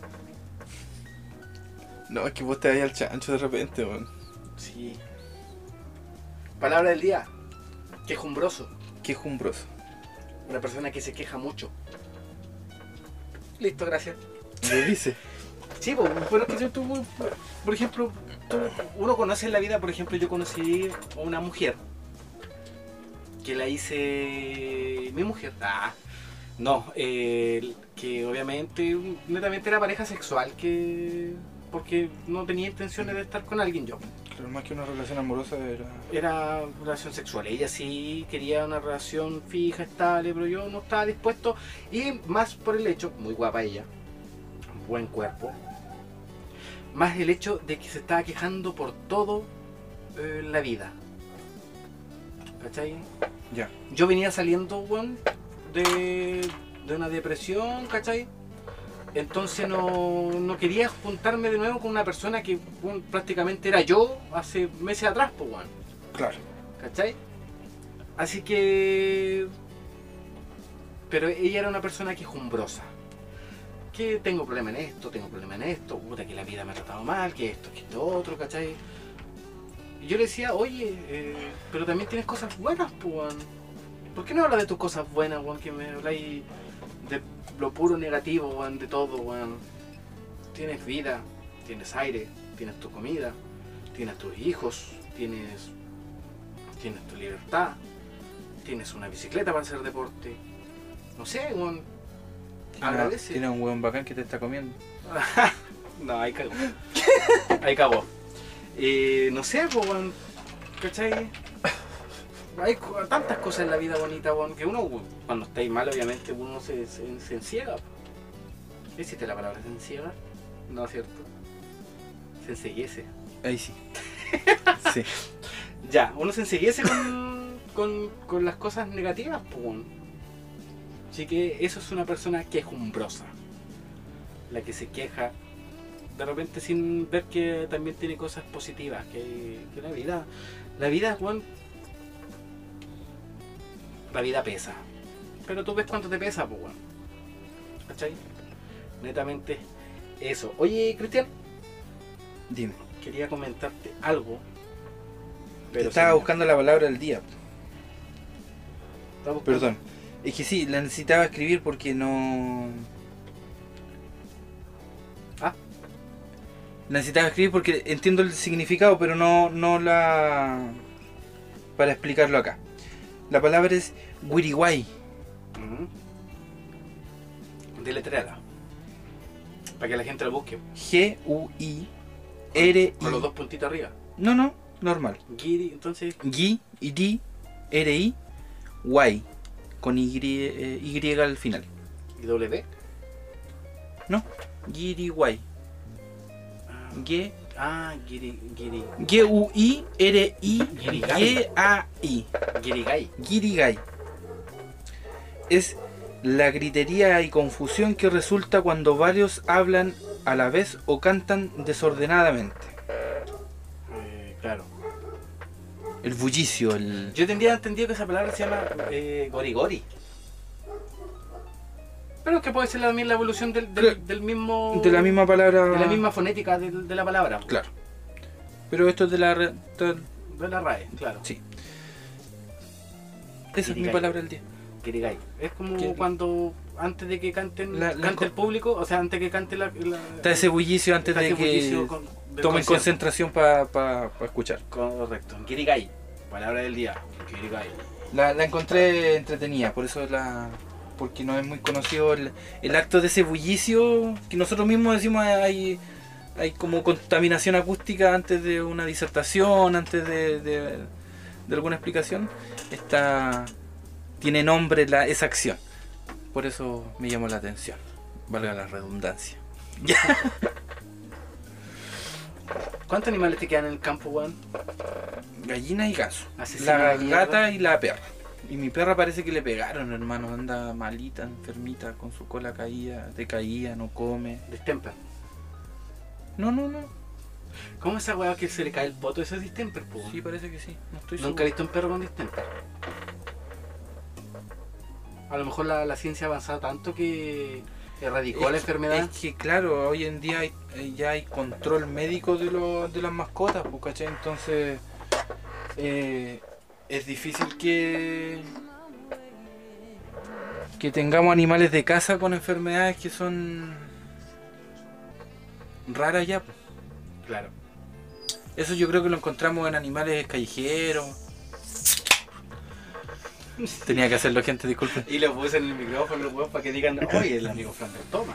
No, es que vos te vayas al chancho de repente, weón. Sí. Palabra del día. Quejumbroso. Qué jumbroso. Una persona que se queja mucho. Listo, gracias. Lo dice. <laughs> Sí, po, pero que yo tuve, por ejemplo, tú- uno conoce en la vida, por ejemplo, yo conocí a una mujer que la hice mi mujer. Ah, no, eh, que obviamente, netamente era pareja sexual, que porque no tenía intenciones de estar con alguien yo. Claro, más que una relación amorosa era. Era una relación sexual. Ella sí quería una relación fija, estable, pero yo no estaba dispuesto. Y más por el hecho, muy guapa ella, buen cuerpo, más el hecho de que se estaba quejando por todo eh, la vida. ¿Cachai? Ya. Yo venía saliendo, weón, de, de una depresión, ¿cachai? Entonces no, no quería juntarme de nuevo con una persona que prácticamente era yo hace meses atrás, pues. Claro. ¿Cachai? Así que... Pero ella era una persona quejumbrosa. Que tengo problema en esto, tengo problema en esto, puta que la vida me ha tratado mal, que esto, que esto otro, ¿cachai? Y yo le decía, oye, eh, pero también tienes cosas buenas, pues. ¿Por qué no hablas de tus cosas buenas, weón? Que me habláis de lo puro negativo, weón, de todo, weón. Tienes vida, tienes aire, tienes tu comida, tienes tus hijos, tienes tienes tu libertad, tienes una bicicleta para hacer deporte. No sé, weón. Agradece. Tiene un hueón bacán que te está comiendo. <laughs> no, ahí cagó. <laughs> ahí cagó. Eh, no sé, pues, weón. ¿Cachai? Hay tantas cosas en la vida bonita, weón, que uno, cuando estáis mal, obviamente, uno se, se, se enciega. po. ¿Existe la palabra se enciega? No, ¿cierto? Se enseguiese. Ahí sí. <laughs> sí. Ya, uno se enseguiese con, con, con las cosas negativas, pues. Así que eso es una persona quejumbrosa. La que se queja de repente sin ver que también tiene cosas positivas, que, que la vida, la vida, Juan, la vida pesa. Pero tú ves cuánto te pesa, pues, weón. ¿Cachai? Netamente eso. Oye, Cristian, Dime. quería comentarte algo. Pero Estaba me- buscando la palabra del día. Perdón. Es que sí, la necesitaba escribir porque no. Ah. La necesitaba escribir porque entiendo el significado, pero no, no la. para explicarlo acá. La palabra es Wiriwai. Ujú. Deletréala. Para que la gente lo busque. G-U-I-R-I. Con los dos puntitos arriba. No, no, normal. Giri, entonces. G I D R I Y con Y, eh, y al final. ¿Y W? No, Giriwai. Ah, G Ah, Giri, Giri, G U I R I. G A I. Girigai. Girigai. Es la gritería y confusión que resulta cuando varios hablan a la vez o cantan desordenadamente. Eh, claro. El bullicio, el Yo tendría entendido que esa palabra se llama eh, gorigori. Pero es que puede ser también la evolución del, del, Claro. del mismo. de la misma palabra. de la misma fonética de, de la palabra. Claro. Pero esto es de la de- De la RAE, claro. Sí. Esa es mi palabra del día. Es como cuando antes de que canten La- la cante el público, o sea, antes que cante la. la Está ese bullicio antes de que con- tomen concierto. concentración para escuchar. Correcto. Girigai. Palabra del día. Girigai. La, la encontré entretenida, por eso la. Porque no es muy conocido el, el acto de ese bullicio que nosotros mismos decimos hay, hay como contaminación acústica antes de una disertación, antes de, de- de alguna explicación, está, tiene nombre la, esa acción. Por eso me llamó la atención, valga la redundancia. <laughs> ¿Cuántos animales te quedan en el campo, weón? Gallina y ganso. Asesina La gata y la perra. Y mi perra parece que le pegaron, hermano. Anda malita, enfermita, con su cola caída, decaía, no come. Distemper. No, no, no. ¿Cómo esa weá que se le cae el voto? Eso es distemper, po. Sí, parece que sí. No estoy Nunca he visto un perro con distemper. A lo mejor la, la ciencia ha avanzado tanto que erradicó la enfermedad. Es que claro, hoy en día hay, eh, ya hay control médico de, lo- de las mascotas, pues, ¿cachai? Entonces eh, es difícil que que tengamos animales de casa con enfermedades que son raras ya. pues. Claro. Eso yo creo que lo encontramos en animales callejeros. Tenía que hacerlo, gente, disculpen. Y lo puse en el micrófono, weón, para que digan, oye, el amigo Flanders toma.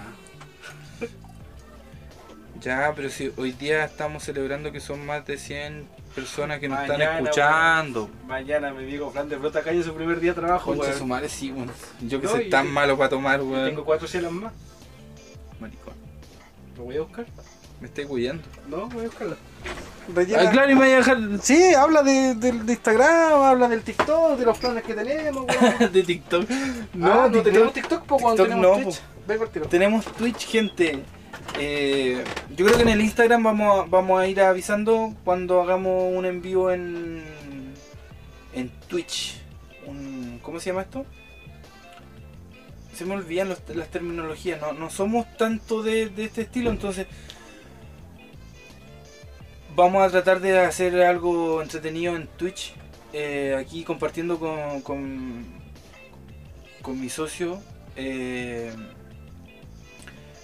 Ya, pero si hoy día estamos celebrando que son más de 100 personas que nos Mañana, están escuchando. Mañana mi amigo Flanders brota calle su primer día de trabajo, Concha weón. su madre, sí, weón. Yo que No, soy tan te- malo para tomar, weón. Tengo cuatro chelas más. Maricón. ¿Lo voy a buscar? Me estoy cuidando. No, voy a buscarlo. Ah, claro, y me a dejar Sí, habla de, de, de Instagram, habla del TikTok, de los planes que tenemos, weón. <laughs> de TikTok. No, no TikTok. tenemos TikTok, po, TikTok tenemos no, Twitch. Tiro. Tenemos Twitch, gente. Eh, yo creo que en el Instagram vamos a, vamos a ir avisando cuando hagamos un envío en, en Twitch. Un- ¿Cómo se llama esto? Se me olvidan los- las terminologías. No, no somos tanto de, de este estilo, entonces vamos a tratar de hacer algo entretenido en Twitch. eh, aquí compartiendo con, con, mi socio. eh,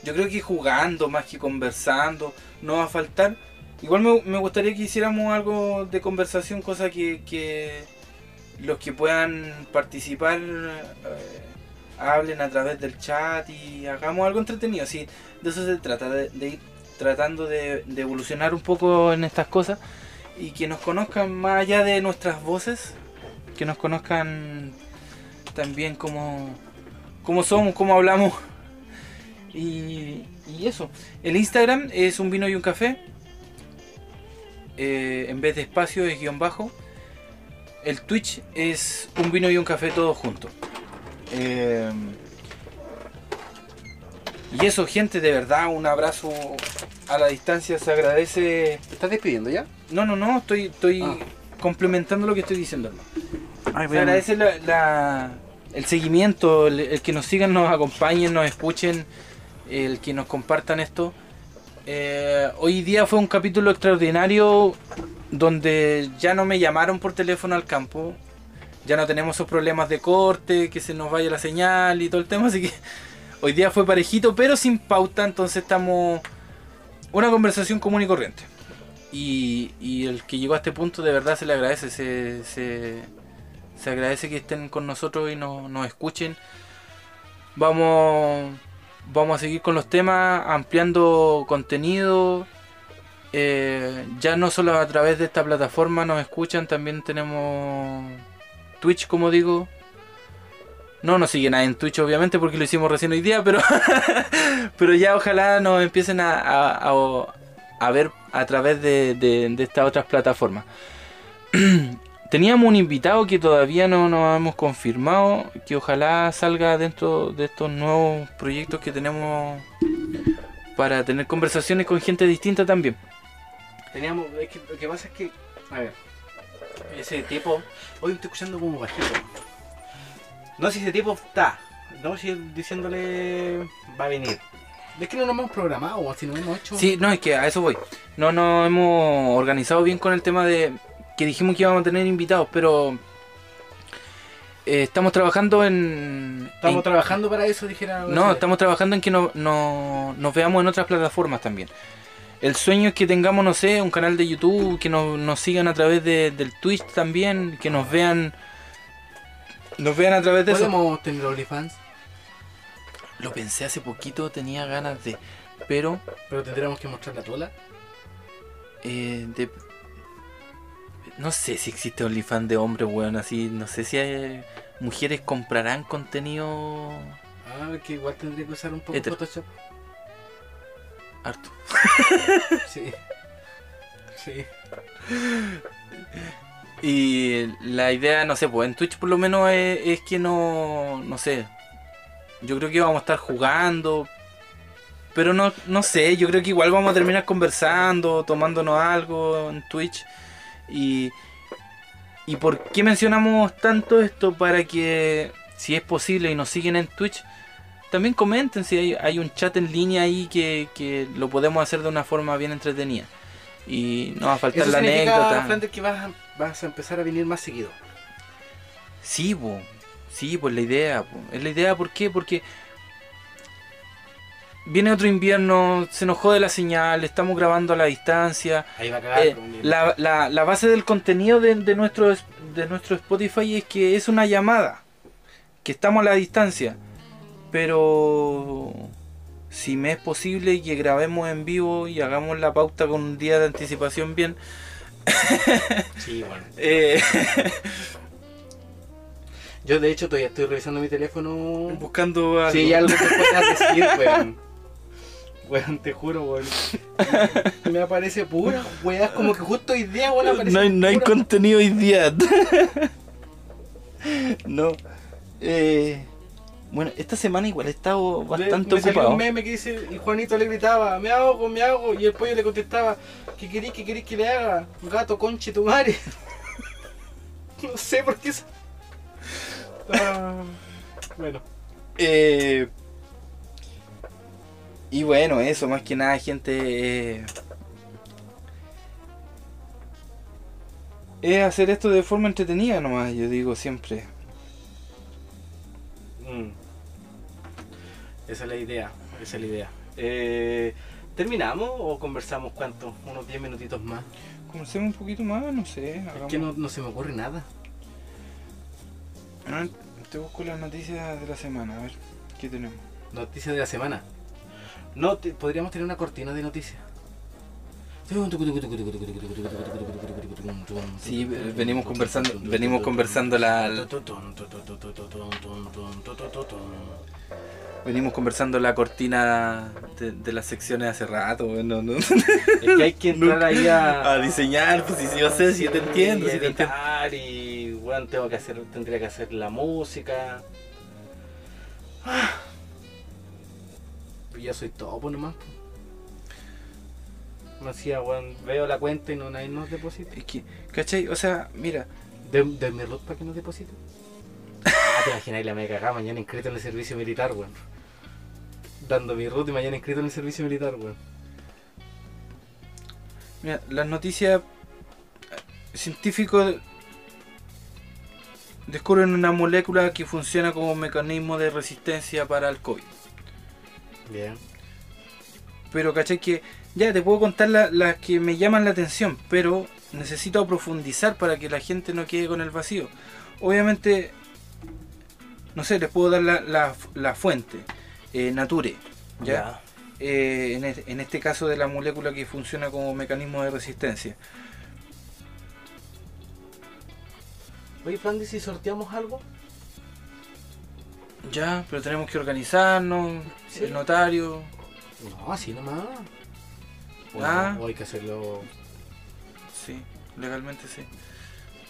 yo creo que jugando más que conversando no va a faltar. Igual me, gustaría que hiciéramos algo de conversación, cosa que, que los que puedan participar eh, hablen a través del chat y hagamos algo entretenido. Sí, de eso se trata, de, de ir tratando de, evolucionar un poco en estas cosas y que nos conozcan más allá de nuestras voces, que nos conozcan también como, como somos, como hablamos. Y, y eso. El Instagram es un vino y un café. Eh, en vez de espacio es guion bajo. El Twitch es un vino y un café todos juntos. Eh, y eso, gente, de verdad, un abrazo a la distancia. Se agradece. ¿Te estás despidiendo ya? No, no, no, estoy, estoy Ah. complementando lo que estoy diciendo. hermano. Se agradece la- la- el seguimiento, el, el que nos sigan, nos acompañen, nos escuchen, el que nos compartan esto. Eh, hoy día fue un capítulo extraordinario donde ya no me llamaron por teléfono al campo. Ya no tenemos esos problemas de corte, que se nos vaya la señal y todo el tema. Así que <laughs> hoy día fue parejito, pero sin pauta. Entonces estamos una conversación común y corriente. Y, y el que llegó a este punto de verdad se le agradece. Se, se, agradece que estén con nosotros y nos, nos escuchen. Vamos, vamos a seguir con los temas, ampliando contenido. Eh, ya no solo a través de esta plataforma nos escuchan, también tenemos Twitch, como digo. No nos siguen ahí en Twitch, obviamente, porque lo hicimos recién hoy día, pero, <laughs> pero ya ojalá nos empiecen a, a- a- a ver a través de, de- de estas otras plataformas. <clears throat> Teníamos un invitado que todavía no nos hemos confirmado, que ojalá salga dentro de estos nuevos proyectos que tenemos para tener conversaciones con gente distinta también. Teníamos, es que lo que pasa es que, a ver, ese tipo, hoy estoy escuchando como bajito. No sé si ese tipo está, no si diciéndole va a venir. Es que no nos hemos programado, si no hemos hecho. Sí, no, es que a eso voy. No nos hemos organizado bien con el tema de que dijimos que íbamos a tener invitados, pero eh, estamos trabajando en... Estamos en- trabajando para eso, dijera. No, estamos trabajando en que no, no- nos veamos en otras plataformas también. El sueño es que tengamos, no sé, un canal de YouTube, que nos, nos sigan a través de- del Twitch también, que nos vean... Nos vean a través de eso. ¿Podemos tener OnlyFans? Lo pensé hace poquito, tenía ganas de... pero Pero tendríamos que mostrar la tola. eh, de- no sé si existe OnlyFans de hombres, weón, así, no sé si hay- mujeres comprarán contenido Ah, que igual tendría que usar un poco Hétero. Photoshop. harto. <laughs> Sí. Sí. Y la idea, no sé, pues en Twitch por lo menos es, es que no, no sé, yo creo que vamos a estar jugando, pero no, no sé, yo creo que igual vamos a terminar conversando, tomándonos algo en Twitch. Y, ¿Y por qué mencionamos tanto esto? Para que, si es posible y nos siguen en Twitch, también comenten si hay, hay un chat en línea ahí que, que lo podemos hacer de una forma bien entretenida. Y no va a faltar Eso la anécdota. Que vas a, vas a empezar a venir más seguido. Sí, po. sí, pues la idea. po. Es la idea, ¿por qué? Porque viene otro invierno, se nos jode la señal, estamos grabando a la distancia. Ahí va a cagar. Eh, la, la- la base del contenido de, de nuestro, es- de nuestro Spotify es que es una llamada, que estamos a la distancia. Pero si me es posible que grabemos en vivo y hagamos la pauta con un día de anticipación bien, Sí, bueno. <laughs> eh, <laughs> Yo, de hecho, todavía estoy revisando mi teléfono. buscando algo. Si hay algo que puedas <laughs> decir, weón. Weón, te juro, weón. Me aparece pura, weón. Como que justo hoy día, weón, aparece. No hay, no hay pura- contenido hoy día. no. Eh, bueno, esta semana igual he estado bastante me salió ocupado. un meme que dice, y Juanito le gritaba, me hago, me hago, y el pollo le contestaba, ¿qué querés, qué querés que le haga? Gato, conche tu madre. <laughs> no sé por qué. Ah, bueno. Eh, y bueno, eso, más que nada, gente. eh, es hacer esto de forma entretenida nomás, yo digo siempre. Mm. Esa es la idea, esa es la idea. Eh, ¿Terminamos o conversamos cuánto? Unos 10 minutitos más. Conversemos un poquito más, no sé. Es hagamos- que no, no se me ocurre nada. Ah, te busco las noticias de la semana, a ver, ¿qué tenemos? Noticias de la semana. No, te- podríamos tener una cortina de noticias. Sí, eh, venimos conversando, venimos conversando la, venimos conversando la cortina de, de las secciones hace rato, bueno, no, Es que hay que entrar ahí a, a diseñar, pues si sí, yo sé, si yo te entiendo, y si te entiendo. editar y bueno, tengo que hacer, tendría que hacer la música. Ah. Pues ya soy topo nomás. Me hacía, weón, veo la cuenta y no nadie nos deposita. Es que, ¿cachai? O sea, mira, De, de mi root para que nos deposite. <laughs> Te imaginas, la me cagaba mañana inscrito en el servicio militar, weón. Dando mi root y mañana inscrito en el servicio militar, weón. mira, las noticias eh, científicos descubren una molécula que funciona como mecanismo de resistencia para el COVID. Bien. Pero caché que ya te puedo contar la- las que me llaman la atención, pero necesito profundizar para que la gente no quede con el vacío. Obviamente, no sé, les puedo dar la, la- la fuente, eh, Nature, ¿ya? Eh, en, en este caso de la molécula que funciona como mecanismo de resistencia. Oye, Flandy, si sorteamos algo. Ya, pero tenemos que organizarnos, Sí. el notario. No, así nomás. O, Ah. no, o hay que hacerlo. Sí, legalmente sí.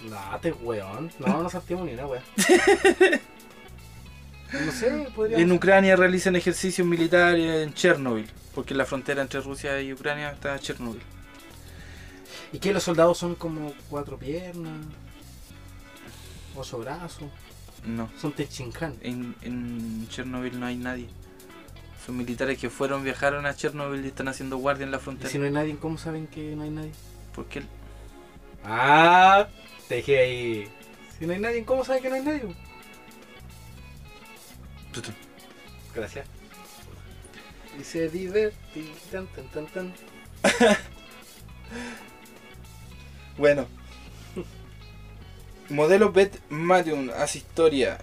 No, te weón. No, no sorteamos ni una weón. <laughs> No sé, podríamos. En Ucrania realizan ejercicios militares en Chernobyl, porque en la frontera entre Rusia y Ucrania está Chernobyl. ¿Y que los soldados son como cuatro piernas? Ocho brazos. No, Son Techinkan. en, en Chernobyl no hay nadie. Son militares que fueron, viajaron a Chernobyl y están haciendo guardia en la Y frontera. si no hay nadie, ¿cómo saben que no hay nadie? Porque el- Ah, te dejé ahí. Si no hay nadie, ¿cómo saben que no hay nadie? Gracias. Y se divertí. Tan, tan, tan, tan. <laughs> Bueno. Modelo Bet Medium hace historia.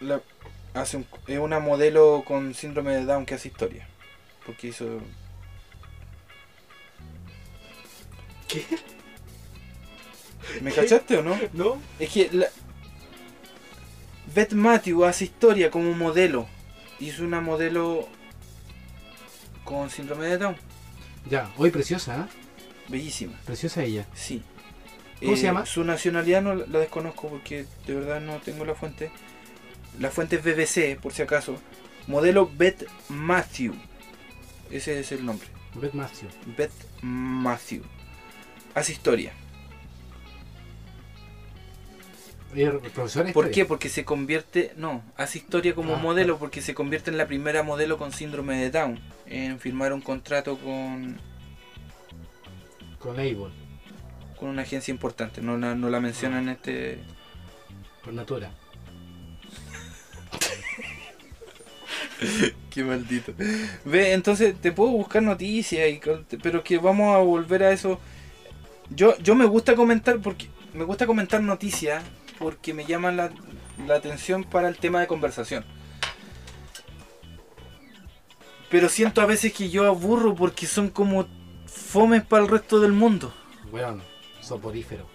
La- hace un- es una modelo con síndrome de Down que hace historia. Porque hizo. ¿Qué? ¿Me ¿Qué? cachaste o no? <laughs> ¿No? Es que la... Beth Matthew hace historia como modelo. Hizo una modelo con síndrome de Down. Ya, hoy preciosa, ¿eh? Bellísima, Preciosa ella. sí. Eh, ¿Cómo se llama? Su nacionalidad no la la desconozco porque de verdad no tengo la fuente. La fuente es BBC, por si acaso. Modelo Beth Matthew. Ese es el nombre. Beth Matthew. Beth Matthew. Hace historia. Profesora de ¿Por qué? Porque se convierte, no, hace historia como Ah, modelo porque se convierte en la primera modelo con síndrome de Down en firmar un contrato con, Con Able, con una agencia importante. No la, no la mencionan en este... con Natura. <laughs> Qué maldito. Ve, entonces te puedo buscar noticias, y, pero que vamos a volver a eso. Yo, yo me gusta comentar porque me gusta comentar noticias porque me llaman la, la atención para el tema de conversación. Pero siento a veces que yo aburro porque son como fomes para el resto del mundo. Weón, soporífero.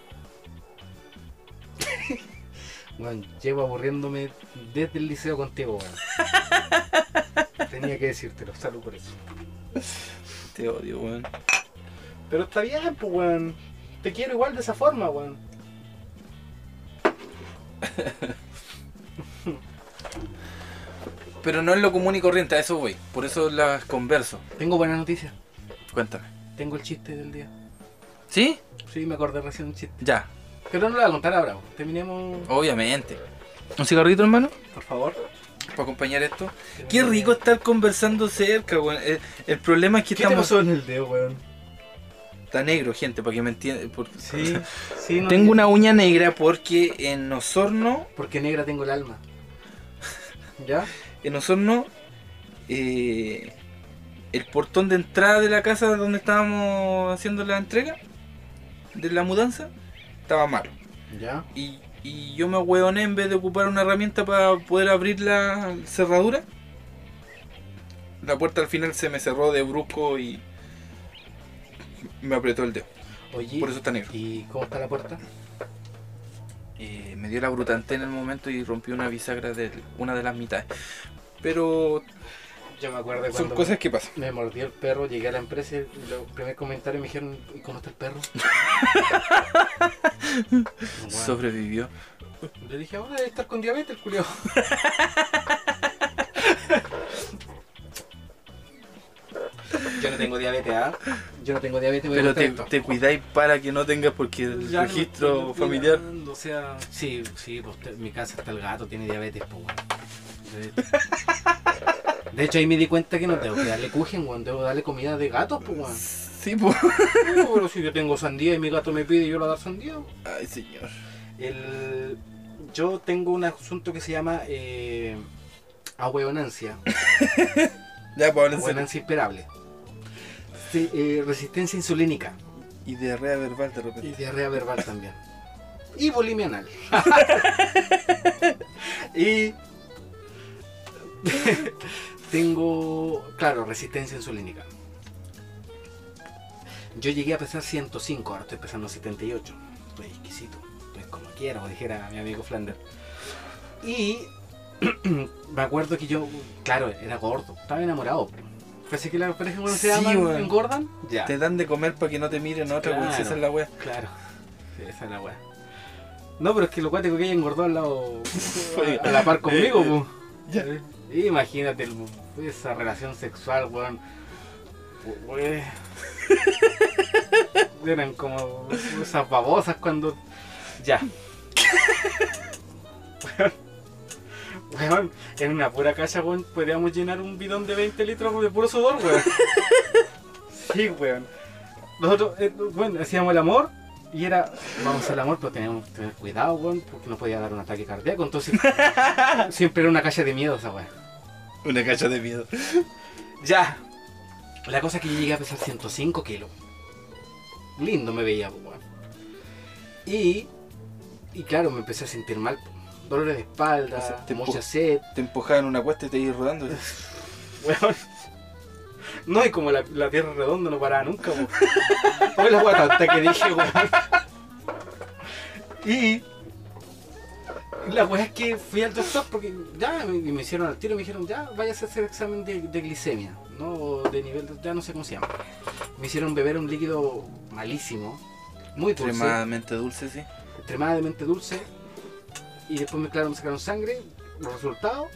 <laughs> Weón, llevo aburriéndome desde el liceo contigo, weón. <laughs> Tenía que decírtelo, salud por eso. Te odio, weón. Pero está bien, pues, weón. Te quiero igual de esa forma, weón. <laughs> Pero no es lo común y corriente, a eso voy. Por eso las converso. Tengo buena noticia. Cuéntame. Tengo el chiste del día. ¿Sí? Sí, me acordé recién un chiste. Ya, Pero no lo voy a contar ahora. Terminemos, obviamente. ¿Un cigarrito, hermano? por favor. para acompañar esto. Qué rico estar conversando cerca, weón. El, el problema es que ¿Qué te estamos. pasó en el dedo, weón? Está negro, gente, para que me entiendan. Sí, sí, no Tengo una uña negra porque en Osorno, Porque negra tengo el alma. <laughs> ¿Ya? en Osorno, eh, el portón de entrada de la casa donde estábamos haciendo la entrega de la mudanza estaba malo. ¿Ya? Y, y yo me hueoné en vez de ocupar una herramienta para poder abrir la cerradura. La puerta al final se me cerró de brusco y me apretó el dedo. Oye, Por eso está negro. ¿y cómo está la puerta? Eh, me dio la brutanté en el momento y rompí una bisagra de una de las mitades. Pero Yo me acuerdo son cuando cosas que pasan. me mordió el perro, llegué a la empresa y los primeros comentarios me dijeron, ¿y cómo está el perro? <laughs> Bueno, Sobrevivió. Le dije, ahora debe estar con diabetes el culiao. <laughs> Yo no tengo diabetes, ¿ah? Yo no tengo diabetes, voy Pero te, esto. te cuidáis para que no tengas porque el Ya no registro estoy familiar. O sea, sí, sí, pues te- en mi casa está el gato, tiene diabetes, pues bueno. De, de hecho ahí me di cuenta que no tengo que darle cujen, weón, debo darle comida de gatos, pues weón. Sí, pues. No, Pero si yo tengo sandía y mi gato me pide, yo le voy a dar sandía. Ay, señor. El, yo tengo un asunto que se llama eh, ahueonancia, <laughs> Ya, pues ahueonancia imperable. Sí, eh, resistencia insulínica Y diarrea verbal de y repente. diarrea verbal también. Y bulimia anal. <laughs> y tengo, claro, resistencia insulínica. Yo llegué a pesar 105, ahora estoy pesando 78. Estoy exquisito, estoy como quiera, como dijera mi amigo Flander. Y <clears throat> me acuerdo que yo, claro, era gordo, estaba enamorado. Parece que las parejas cuando se aman weón. engordan. Ya. Te dan de comer para que no te miren otra, Claro. esa es la wea. Claro, sí, esa es la weá. No, pero es que lo cuático que ella engordó al lado, <laughs> a, a la par conmigo, po. Ya. Imagínate el- esa relación sexual, weón. We- <laughs> Eran como esas babosas cuando. Ya. <laughs> Weón. En una pura caja, weón, podríamos llenar un bidón de 20 litros de puro sudor, weón. <laughs> Sí, weón. Nosotros, eh, bueno, hacíamos el amor y era, vamos al amor, pero teníamos que tener cuidado, weón, porque no podía dar un ataque cardíaco. Entonces, <laughs> siempre era una calle de miedo esa weón. Una cacha de miedo. <laughs> Ya. La cosa es que yo llegué a pesar 105 kilos. Lindo me veía, weón. Y, y claro, me empecé a sentir mal. Dolores de espalda, te mucha sed, Te empujaban una cuesta y te ibas rodando. <laughs> weón. No, y como la, la tierra redonda no paraba nunca, po. Fue la guata hasta que dije, weón. Y la weá es que fui al doctor porque ya me, me hicieron al tiro, me dijeron, ya vayas a hacer examen de, de glicemia, ¿no? O de nivel, de- ya no sé cómo se llama. Me hicieron beber un líquido malísimo, muy dulce, Extremadamente dulce, sí. extremadamente dulce. Y después me, claro, sacaron sangre, los resultados,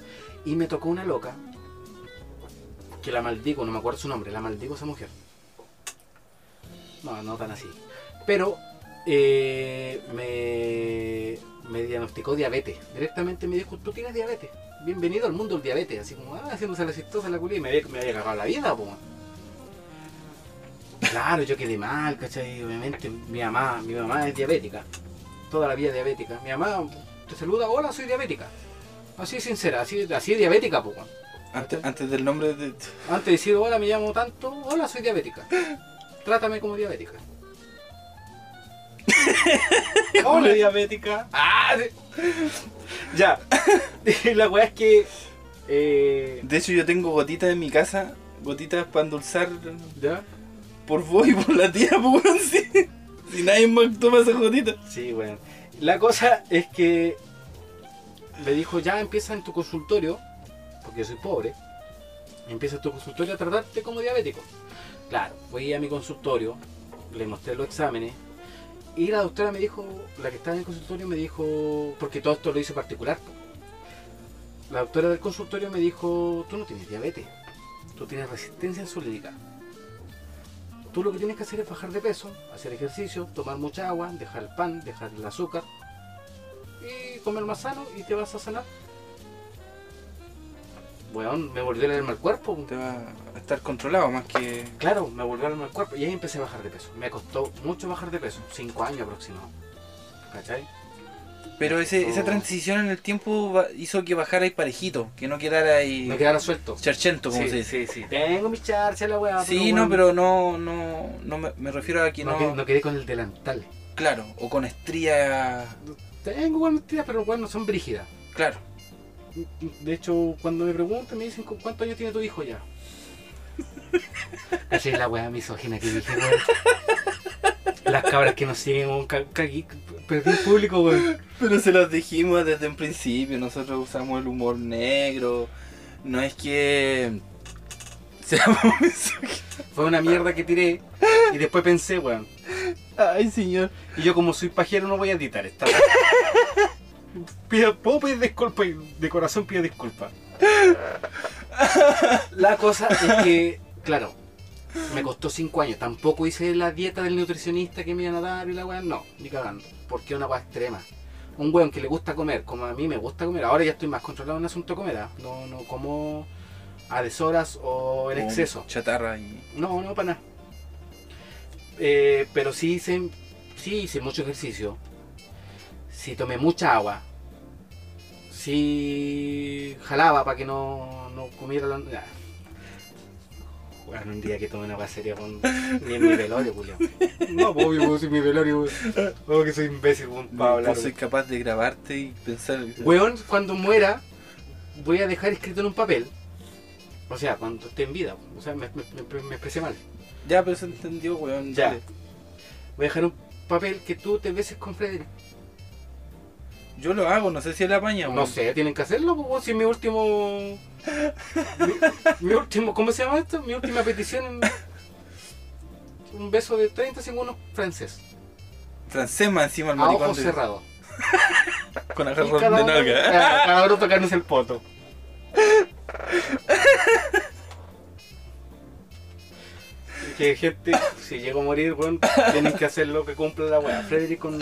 y me tocó una loca, que la maldigo, no me acuerdo su nombre, la maldigo esa mujer. No, no tan así. Pero eh, me, diagnosticó diabetes. Directamente me dijo, tú tienes diabetes. Bienvenido al mundo del diabetes. Así como, ah, haciéndose la chistosa la culia y me había, me cagado la vida, po. Claro, yo quedé mal, ¿cachai? Obviamente, mi mamá, mi mamá es diabética. Toda la vida diabética. Mi mamá te saluda, hola, soy diabética. Así sincera, así, así es diabética, po. Antes, antes del nombre de... Antes de decir hola, me llamo tanto, hola, soy diabética. Trátame como diabética. <laughs> hola, diabética. Ah, sí. ya. <laughs> La weá es que. eh, De hecho, yo tengo gotitas en mi casa, gotitas para endulzar ¿Ya? por vos y por la tía, pues, weón, <laughs> sí. Si nadie más toma esas gotitas. Sí, bueno. La cosa es que me dijo, ya empieza en tu consultorio, porque yo soy pobre, empieza en tu consultorio a tratarte como diabético. Claro, fui a mi consultorio, le mostré los exámenes, y la doctora me dijo, la que estaba en el consultorio me dijo, porque todo esto lo hice particular, la doctora del consultorio me dijo, tú no tienes diabetes, tú tienes resistencia insulínica. Tú lo que tienes que hacer es bajar de peso, hacer ejercicio, tomar mucha agua, dejar el pan, dejar el azúcar y comer más sano y te vas a sanar. Weón, me volvió a alarma el cuerpo. Te va a estar controlado más que... Claro, me volvió a alarma el cuerpo y ahí empecé a bajar de peso. Me costó mucho bajar de peso, 5 años aproximado. ¿Cachai? Pero ese, esa transición en el tiempo hizo que bajara ahí parejito, que no quedara ahí... Me quedara suelto. Charchento, como Sí, se dice. sí, sí. Tengo mis charchas, la weá. Sí, no, pero no, no, no me, me refiero a que no, no, quedé, no quedé con el delantal. claro, o con estría, Tengo buenas tiras, pero bueno, son brígidas. claro. De hecho, cuando me preguntan, me dicen ¿con cuántos años tiene tu hijo ya. <laughs> Esa es la weá misógina que dije, weón. Las cabras que nos siguen, perdí el público, weón. Pero se los dijimos desde un principio, nosotros usamos el humor negro, no es que seamos. <laughs> Fue una mierda que tiré y después pensé, weón. Ay, señor. Y yo como soy pajero no voy a editar esta. Pido, puedo pedir disculpas, de corazón pido disculpas. <laughs> La cosa es que, claro, me costó 5 años. Tampoco hice la dieta del nutricionista que me iban a dar y la weá, no, ni cagando. Porque es una weá extrema. Un weón que le gusta comer, como a mí me gusta comer, ahora ya estoy más controlado en el asunto de comer. ¿ah? No, no como a deshoras o en exceso. Chatarra y. No, no, para nada. Eh, pero sí hice, sí hice mucho ejercicio. Sí tomé mucha agua. Sí jalaba para que no, no comiera la... Bueno, un día que tomé una agua seria con... Ni en mi velorio, Julio. No, pues, obvio, pues, en mi velorio. Oh, que soy imbécil, weón, para hablar. soy capaz de grabarte y pensar. Weón, cuando muera, voy a dejar escrito en un papel. O sea, cuando esté en vida. O sea, me, me, me- me expresé mal. Ya, pero se entendió, weón. Ya. dale. Voy a dejar un papel que tú te beses con Frederick. Yo lo hago, no sé si él apaña, No weón. sé, tienen que hacerlo, pues, si es mi último. Mi, mi último. ¿Cómo se llama esto? Mi última petición. Un beso de 30 segundos francés. Francés más encima el A maricón. ojos de- cerrados. <laughs> Con agarrón de nalga. cada- uno tocándose el poto. <laughs> Que gente, si llego a morir, weón, tienen que hacer lo que cumpla la weá. Frederick con,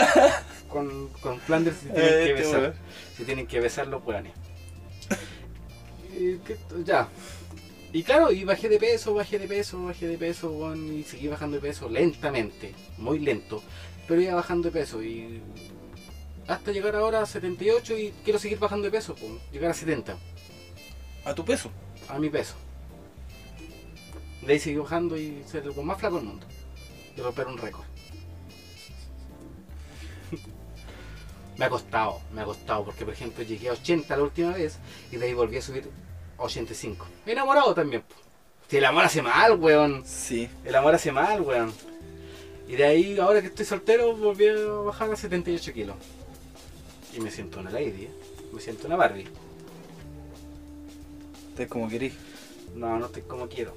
con, con Flanders se tienen que Este besar. Se tienen que besar los weones. Que- Ya. Y claro, y bajé de peso, bajé de peso, bajé de peso, y seguí bajando de peso lentamente, muy lento, pero iba bajando de peso y hasta llegar ahora a 78 y quiero seguir bajando de peso, pues, llegar a 70, A tu peso. a mi peso. De ahí seguí bajando y ser el más flaco del mundo. Y romper un récord. Me ha costado, me ha costado, porque por ejemplo llegué a 80 la última vez y de ahí volví a subir a 85. Enamorado también. Si el amor hace mal, weón. Sí. El amor hace mal, weón. Y de ahí, ahora que estoy soltero, volví a bajar a 78 kilos. Y me siento una lady, ¿eh? Me siento una Barbie. Estás como querís. No, no estoy como quiero.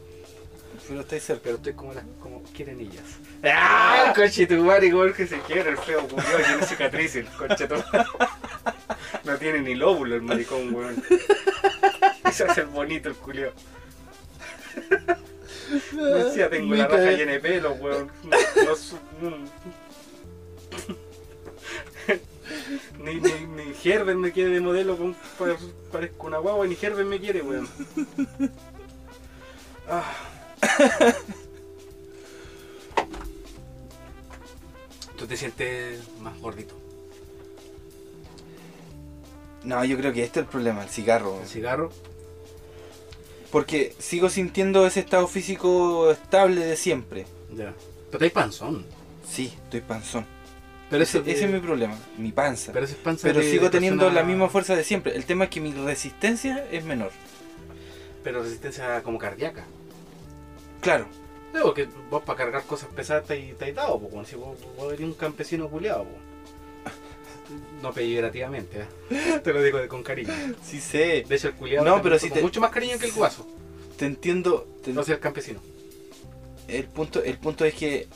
Pero estáis cerca. Pero estoy como las como quieren ellas. ¡Ah! Tu madre, igual que se quiere, el feo culiao, tiene cicatrices, tu No tiene ni lóbulo el maricón, weón. Eso es el bonito el culio. No decía, tengo la raja llena de pelo, weón. No, no su-. Ni, ni, ni Herbert me quiere de modelo, con, pare- parezco una guagua, ni Herbert me quiere, weón. Ah. ¿Tú te sientes más gordito? No, yo creo que este es el problema, el cigarro. ¿El cigarro? Porque sigo sintiendo ese estado físico estable de siempre. Ya. Pero hay panzón. Sí, estoy panzón. Pero ese, ese, ese es mi problema, mi panza. Pero Pero, es panza de- sigo de teniendo persona- la misma fuerza de siempre. El tema es que mi resistencia es menor. Pero resistencia como cardíaca. Claro, Digo que vos para cargar cosas pesadas has dado, po, weón. si vos, vos eres un campesino culiado. po. <laughs> No peyorativamente, ¿eh? te lo digo de- con cariño. sí sé. De hecho, el culiado No, pero si te- mucho más cariño que el guaso. Te entiendo. te- No sea el campesino. el, punto, el punto es que.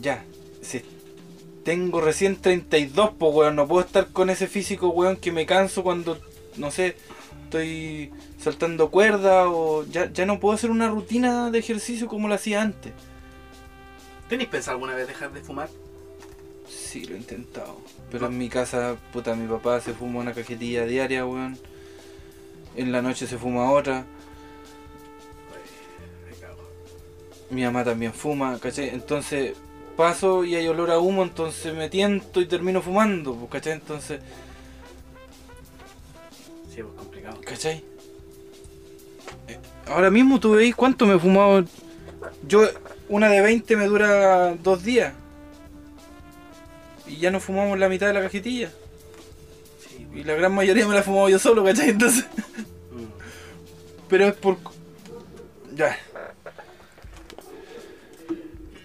Ya. Si tengo recién 32, pues weón. No puedo estar con ese físico, weón, que me canso cuando. No sé. Estoy saltando cuerda o ya, ya no puedo hacer una rutina de ejercicio como lo hacía antes. ¿Tenéis pensado alguna vez dejar de fumar? Sí, lo he intentado. Pero en mi casa, puta, mi papá se fuma una cajetilla diaria, weón. En la noche se fuma otra. Mi mamá también fuma, ¿cachai? Entonces paso y hay olor a humo, entonces me tiento y termino fumando, pues, ¿cachai? Entonces, Sí, pues. ¿Cachai? Eh, Ahora mismo tú veis cuánto me he fumado. Yo, una de 20 me dura dos días. Y ya nos fumamos la mitad de la cajetilla. Sí, Y la gran mayoría me la he fumado yo solo, ¿cachai? Entonces. mm. Pero es por. Ya.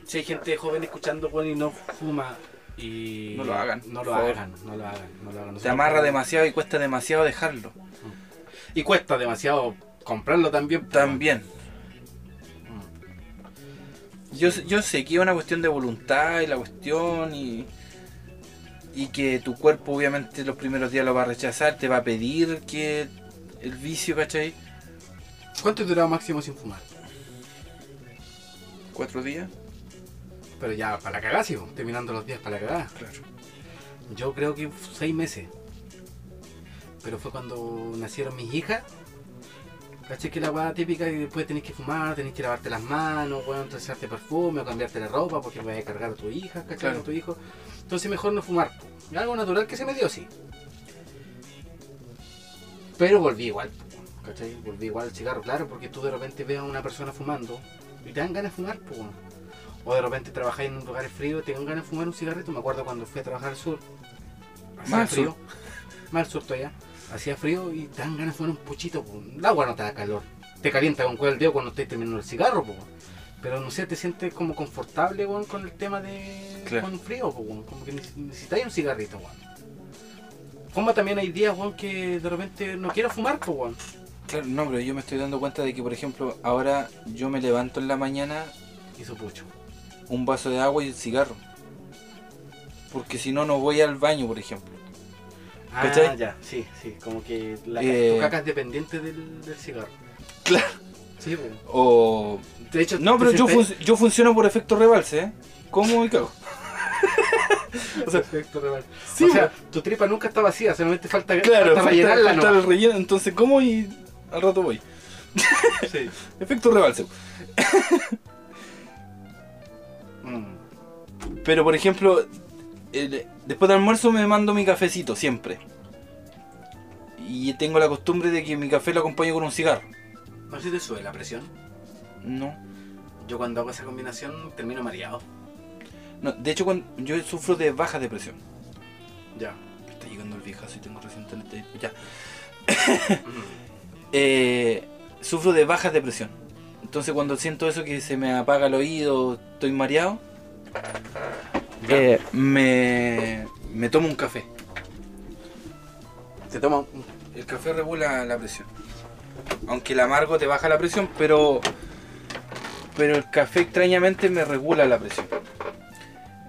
Si hay gente joven escuchando weón, y no fuma y No lo hagan, no lo hagan, no lo hagan, no lo hagan. Te Nosotros amarra demasiado y cuesta demasiado dejarlo. Y cuesta demasiado comprarlo también. pues. También. Mm. Yo, yo sé que es una cuestión de voluntad y la cuestión y. Y que tu cuerpo obviamente los primeros días lo va a rechazar, te va a pedir que el vicio, ¿cachai? ¿Cuánto he durado máximo sin fumar? ¿Cuatro días? Pero ya para la cagada, sí, terminando los días para la cagada. Claro. Yo creo que seis meses. Pero fue cuando nacieron mis hijas. ¿Cachai que la weá típica y después tenés que fumar, tenés que lavarte las manos, weón, echarte perfume o cambiarte la ropa porque vas a cargar a tu hija, ¿cachai? Claro. A tu hijo. Entonces mejor no fumar. Algo natural que se me dio, sí. Pero volví igual, ¿cachai? Volví igual al cigarro, claro, porque tú de repente ves a una persona fumando y te dan ganas de fumar, weón. O de repente trabajáis en un lugar frío y te dan ganas de fumar un cigarrito. Me acuerdo cuando fui a trabajar al sur. Más al frío. Más al sur todavía. Hacía frío y dan ganas de fumar un puchito. po. El agua no te da calor. Te calienta con cuál el dedo cuando estés terminando el cigarro, po. Pero no sé, te sientes como confortable, con el tema de Claro. con frío. Como que neces- necesitáis un cigarrito. Como también hay días, que de repente no quiero fumar, po. Claro, no, pero yo me estoy dando cuenta de que, por ejemplo, ahora yo me levanto en la mañana Y su pucho. un vaso de agua y el cigarro. Porque si no, no voy al baño, por ejemplo. Ah, ¿Cachai? ya, sí, sí. Como que la, Eh, tu caca es dependiente del, del cigarro. Claro. Sí, weón. O De hecho, No, pero yo, sientes- fun- yo funciono por efecto rebalse, ¿eh? ¿Cómo me cago? <laughs> O sea. Sí, o sea, tu tripa nunca está vacía, solamente falta, Claro, falta falta, rellenarla, falta ¿no? el relleno, entonces como y al rato voy. Sí. <laughs> Efecto rebalse. <laughs> Mm. Pero por ejemplo, el- después del almuerzo me mando mi cafecito, siempre. Y tengo la costumbre de que mi café lo acompaño con un cigarro. No si te sube la presión. No. Yo cuando hago esa combinación termino mareado. no de hecho, cuando, yo sufro de baja depresión. Ya. Me está llegando el viejazo y tengo recién 30 Ya. <laughs> Eh, sufro de bajas de presión. Entonces cuando siento eso que se me apaga el oído, estoy mareado, eh, me, me tomo un café. Se toma un- El café regula la presión. Aunque el amargo te baja la presión, pero pero el café extrañamente me regula la presión.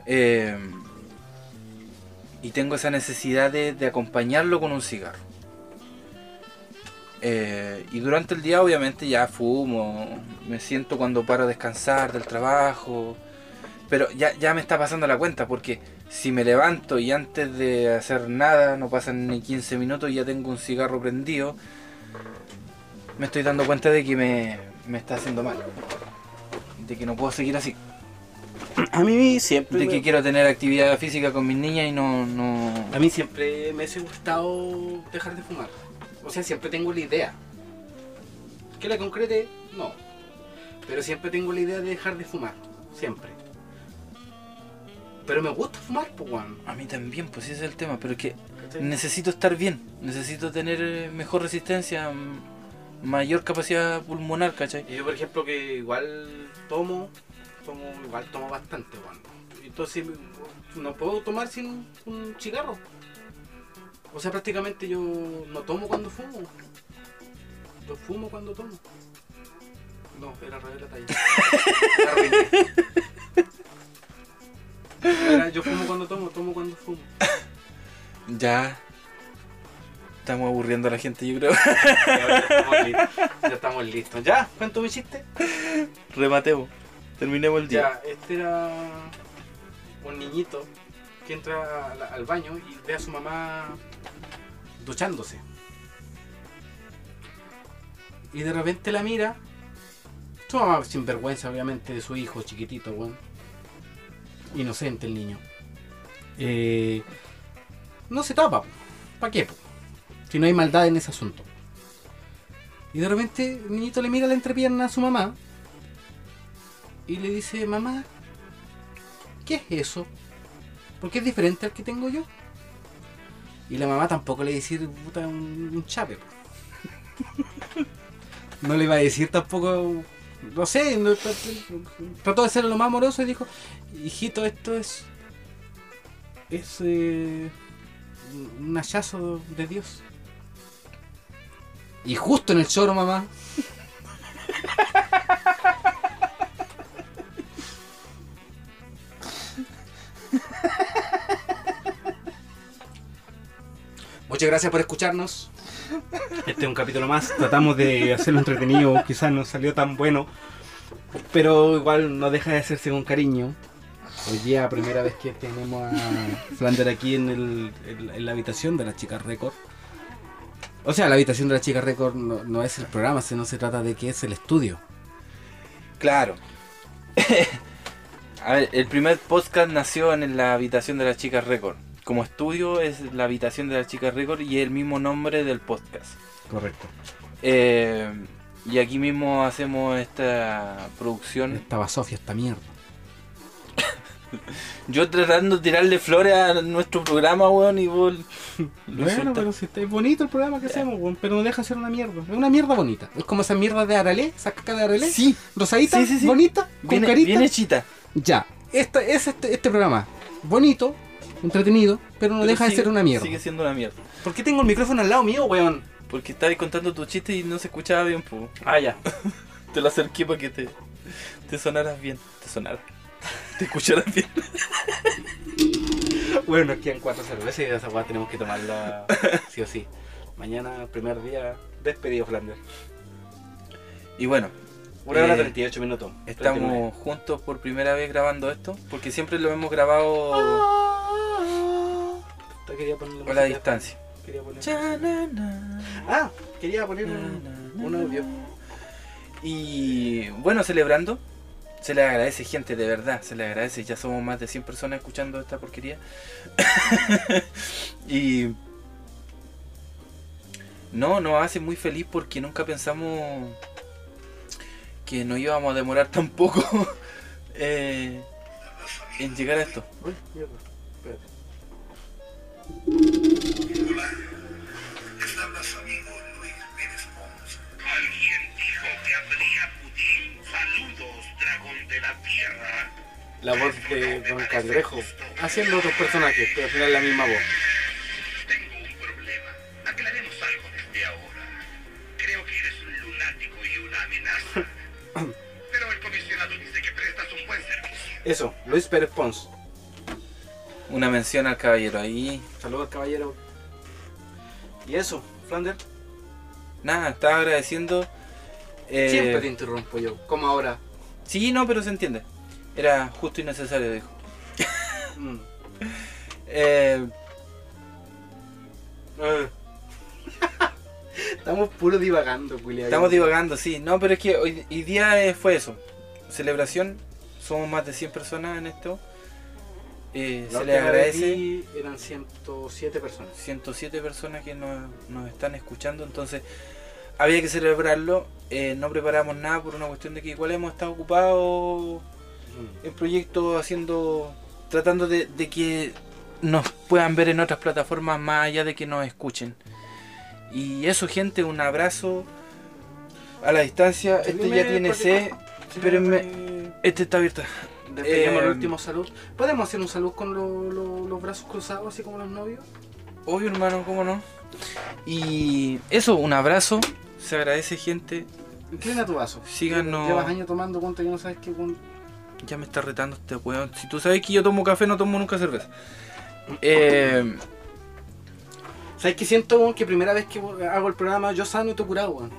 Eh, y tengo esa necesidad de, de acompañarlo con un cigarro. Eh, y durante el día obviamente ya fumo, me siento cuando paro a descansar del trabajo, pero ya, ya me está pasando la cuenta porque si me levanto y antes de hacer nada, no pasan ni 15 minutos y ya tengo un cigarro prendido, me estoy dando cuenta de que me, me está haciendo mal, de que no puedo seguir así, A mí siempre. de me- que quiero tener actividad física con mis niñas y no... no... A mí siempre me ha gustado dejar de fumar. O sea, siempre tengo la idea. Que la concrete, no. Pero siempre tengo la idea de dejar de fumar. Siempre. Pero me gusta fumar, pues, weón. A mí también, pues ese es el tema, pero es que necesito estar bien, necesito tener eh, mejor resistencia, mayor capacidad pulmonar, ¿cachai? Y yo, por ejemplo, que igual tomo, tomo igual tomo bastante, weón. Entonces, no puedo tomar sin un cigarro. O sea, prácticamente yo no tomo cuando fumo. Yo fumo cuando tomo. No, era revés la talla. <laughs> Yo fumo cuando tomo, tomo cuando fumo. <laughs> Ya. Estamos aburriendo a la gente, yo creo. Ya, <laughs> estamos listos. Ya estamos listos. ¿Ya? ¿Cuánto me hiciste? Rematemos. Terminemos el día. Ya, este era un niñito que entra al, al baño y ve a su mamá duchándose. Y de repente la mira. Su mamá sin vergüenza, obviamente, de su hijo chiquitito, weón. Inocente el niño. Eh, no se tapa. ¿Para qué? Si no hay maldad en ese asunto. Y de repente el niñito le mira la entrepierna a su mamá y le dice, mamá, ¿qué es eso? ¿Por qué es diferente al que tengo yo? Y la mamá tampoco le va a decir, puta, un, un chape. <laughs> no le va a decir tampoco, no sé, no- trató de ser lo más amoroso y dijo, hijito, esto es, es eh, un hallazo de Dios. Y justo en el choro, mamá, Muchas gracias por escucharnos. Este es un capítulo más. Tratamos de hacerlo entretenido. Quizás no salió tan bueno. Pero igual no deja de hacerse con cariño. Hoy día, primera vez que tenemos a Flander aquí en, el- en la- en la habitación de las chicas Record. O sea, la habitación de las chicas Record no, no es el programa, sino se trata de que es el estudio. Claro. <laughs> a ver, el primer podcast nació en la habitación de las chicas Record. Como estudio es la habitación de las chicas Record y es el mismo nombre del podcast. Correcto. Eh, y aquí mismo hacemos esta producción. Estaba Sofía esta mierda. Yo tratando de tirarle flores a nuestro programa, weón, y vos Bueno, insultas. pero si está- es bonito el programa que hacemos, weón, pero no deja de ser una mierda. Es una mierda bonita. Es como esa mierda de Aralé, esa caca de Aralé. Sí, Rosadita, Sí, sí, sí. bonita, con viene, carita. viene chita. Ya. Esta, es este, este programa. Bonito, entretenido, pero no Pero deja de ser una mierda. Sigue siendo una mierda. ¿Por qué tengo el micrófono al lado mío, weón? Porque estabas contando tu chiste y no se escuchaba bien, pues. Ah, ya. <laughs> Te lo acerqué para que te, te sonaras bien. Te sonaras. Te escucharas <laughs> bien. Bueno, nos quedan cuatro cervezas y esa weá tenemos que tomarla sí o sí. Mañana, primer día, despedido Flanders. Y bueno, Una hora Eh, 38 minutos. estamos juntos por primera vez grabando esto. Porque siempre lo hemos grabado a la de- distancia. Quería poner... Cha-na-na. Ah, quería poner un, un audio. Y bueno, celebrando. Se le agradece, gente, de verdad. Se le agradece. Ya somos más de 100 personas escuchando esta porquería. <coughs> y. No, nos hace muy feliz porque nunca pensamos que nos íbamos a demorar tan poco <laughs> eh, en llegar a esto. Uy, mierda. Espérate. Tierra. La voz de Don Cangrejo. Haciendo otros personajes, pero al final la misma voz. Tengo un problema. Aclaremos algo desde ahora. Creo que eres un lunático y una amenaza. <coughs> Pero el comisionado dice que prestas un buen servicio. Eso, Luis Pérez Pons. Una mención al caballero ahí. Saludos caballero. Y eso, Flander. Nada, estaba agradeciendo. eh, Siempre te interrumpo yo, como ahora. Sí, no, pero se entiende. Era justo y necesario, dijo. <laughs> Mm. Eh, Eh. <laughs> Estamos puro divagando, Julián. estamos divagando, sí. No, pero es que hoy, hoy día eh, fue eso. Celebración. Somos más de 100 personas en esto. Eh, se les agradece. Eran 107 personas. 107 personas que nos, nos están escuchando, entonces había que celebrarlo. Eh, no preparamos nada por una cuestión de que igual hemos estado ocupados Mm. en proyectos haciendo, tratando de, de que nos puedan ver en otras plataformas más allá de que nos escuchen. Y eso, gente, un abrazo a la distancia. Este ya tiene C, eh, este está abierto. Despedimos Eh, el último salud. ¿Podemos hacer un salud con lo- lo- los brazos cruzados, así como los novios? Obvio, hermano, ¿cómo no? Y eso, un abrazo. Se agradece, gente. Inclina tu vaso. Síganos. Llevas años tomando cuánto ya no sabes qué. Ya me está retando este weón. Si tú sabes que yo tomo café, no tomo nunca cerveza. Eh, ¿Sabes qué siento, weón? Que primera vez que hago el programa yo sano y tú curado, weón.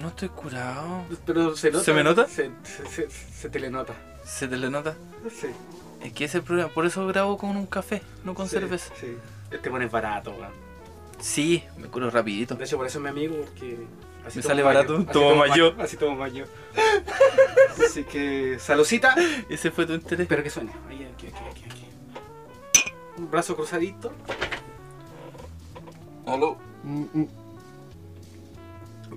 no estoy curado. Pero se nota. ¿Se me nota? Se, se, se- se te le nota. ¿Se te le nota? Sí. Es que ese problema. Por eso grabo con un café, no con Sí, cerveza. Sí. Este weón es barato, weón. Sí, me curo rapidito. De hecho, por eso es mi amigo, porque. Me sale barato, tomo más más- yo. Así tomo más yo. Así que. Saludcita. <laughs> Ese fue tu interés. Espero que suene. Ahí, aquí, aquí, aquí, aquí. Un brazo cruzadito. Aló.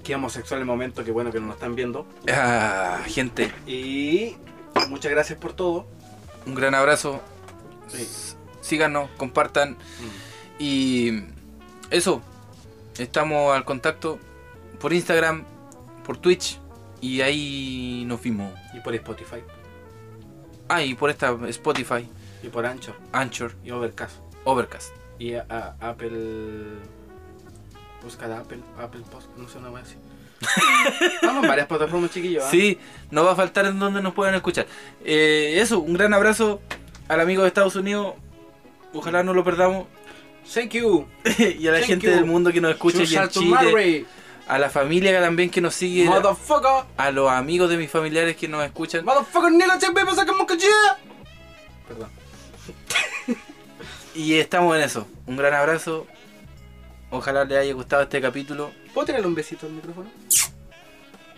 Qué homosexual el momento, qué bueno que no nos están viendo. Ah, gente, Y muchas gracias por todo. un gran abrazo. Sí. Síganos, compartan. Y eso, estamos al contacto por Instagram, por Twitch. Y ahí nos vimos. Y por Spotify. Ah, y por esta Spotify, Y por Anchor. Anchor, Y Overcast. Overcast. Y a, a Apple. Busca de Apple. Apple Post. No sé, una wea así. Vamos en varias plataformas, chiquillos. ¿ah? Sí, no va a faltar en donde nos puedan escuchar. Eh, eso, un gran abrazo al amigo de Estados Unidos. Ojalá no lo perdamos. Thank you. <laughs> y a la Thank gente you. del mundo que nos escucha aquí en Chile. A la familia también que nos sigue. Motherfucker. A los amigos de mis familiares que nos escuchan. Motherfucker, nigga. Perdón. <laughs> Y estamos en eso. Un gran abrazo. Ojalá les haya gustado este capítulo. ¿Puedo tirarle un besito al micrófono?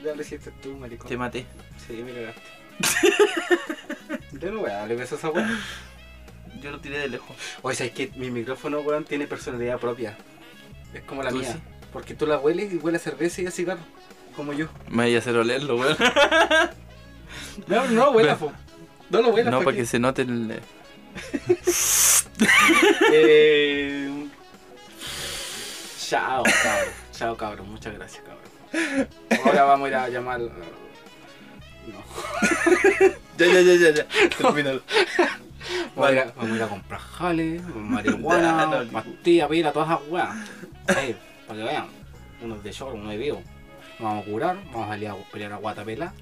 Ya lo hiciste tú, maricón. Te maté. Sí, me cagaste. Yo no voy a darle besos a esa weá. Yo lo tiré de lejos. Oye, ¿sabes que Mi micrófono, weón, tiene personalidad propia. Es como la ¿Tú mía. sí? Porque tú la hueles y huele a cerveza y a cigarro. Como yo. Me vaya a hacer olerlo, weón. <laughs> No, no huela, po. No lo huelas, No, ¿pa' para que se note el. Eh... <laughs> Chao, cabrón. Chao, cabrón. Muchas gracias, cabrón. Ahora vamos a ir a llamar. No. <laughs> Ya, ya, ya, ya, ya. Termínalo. Vamos, a ir a, vamos a ir a comprar jale, marihuana, pastillas, pila, todas esas weas. Para que vean. Unos de short, unos de vivo. Nos vamos a curar, vamos a salir a pelear a guatapela.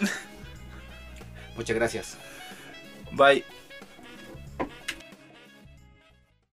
<laughs> Muchas gracias. Bye.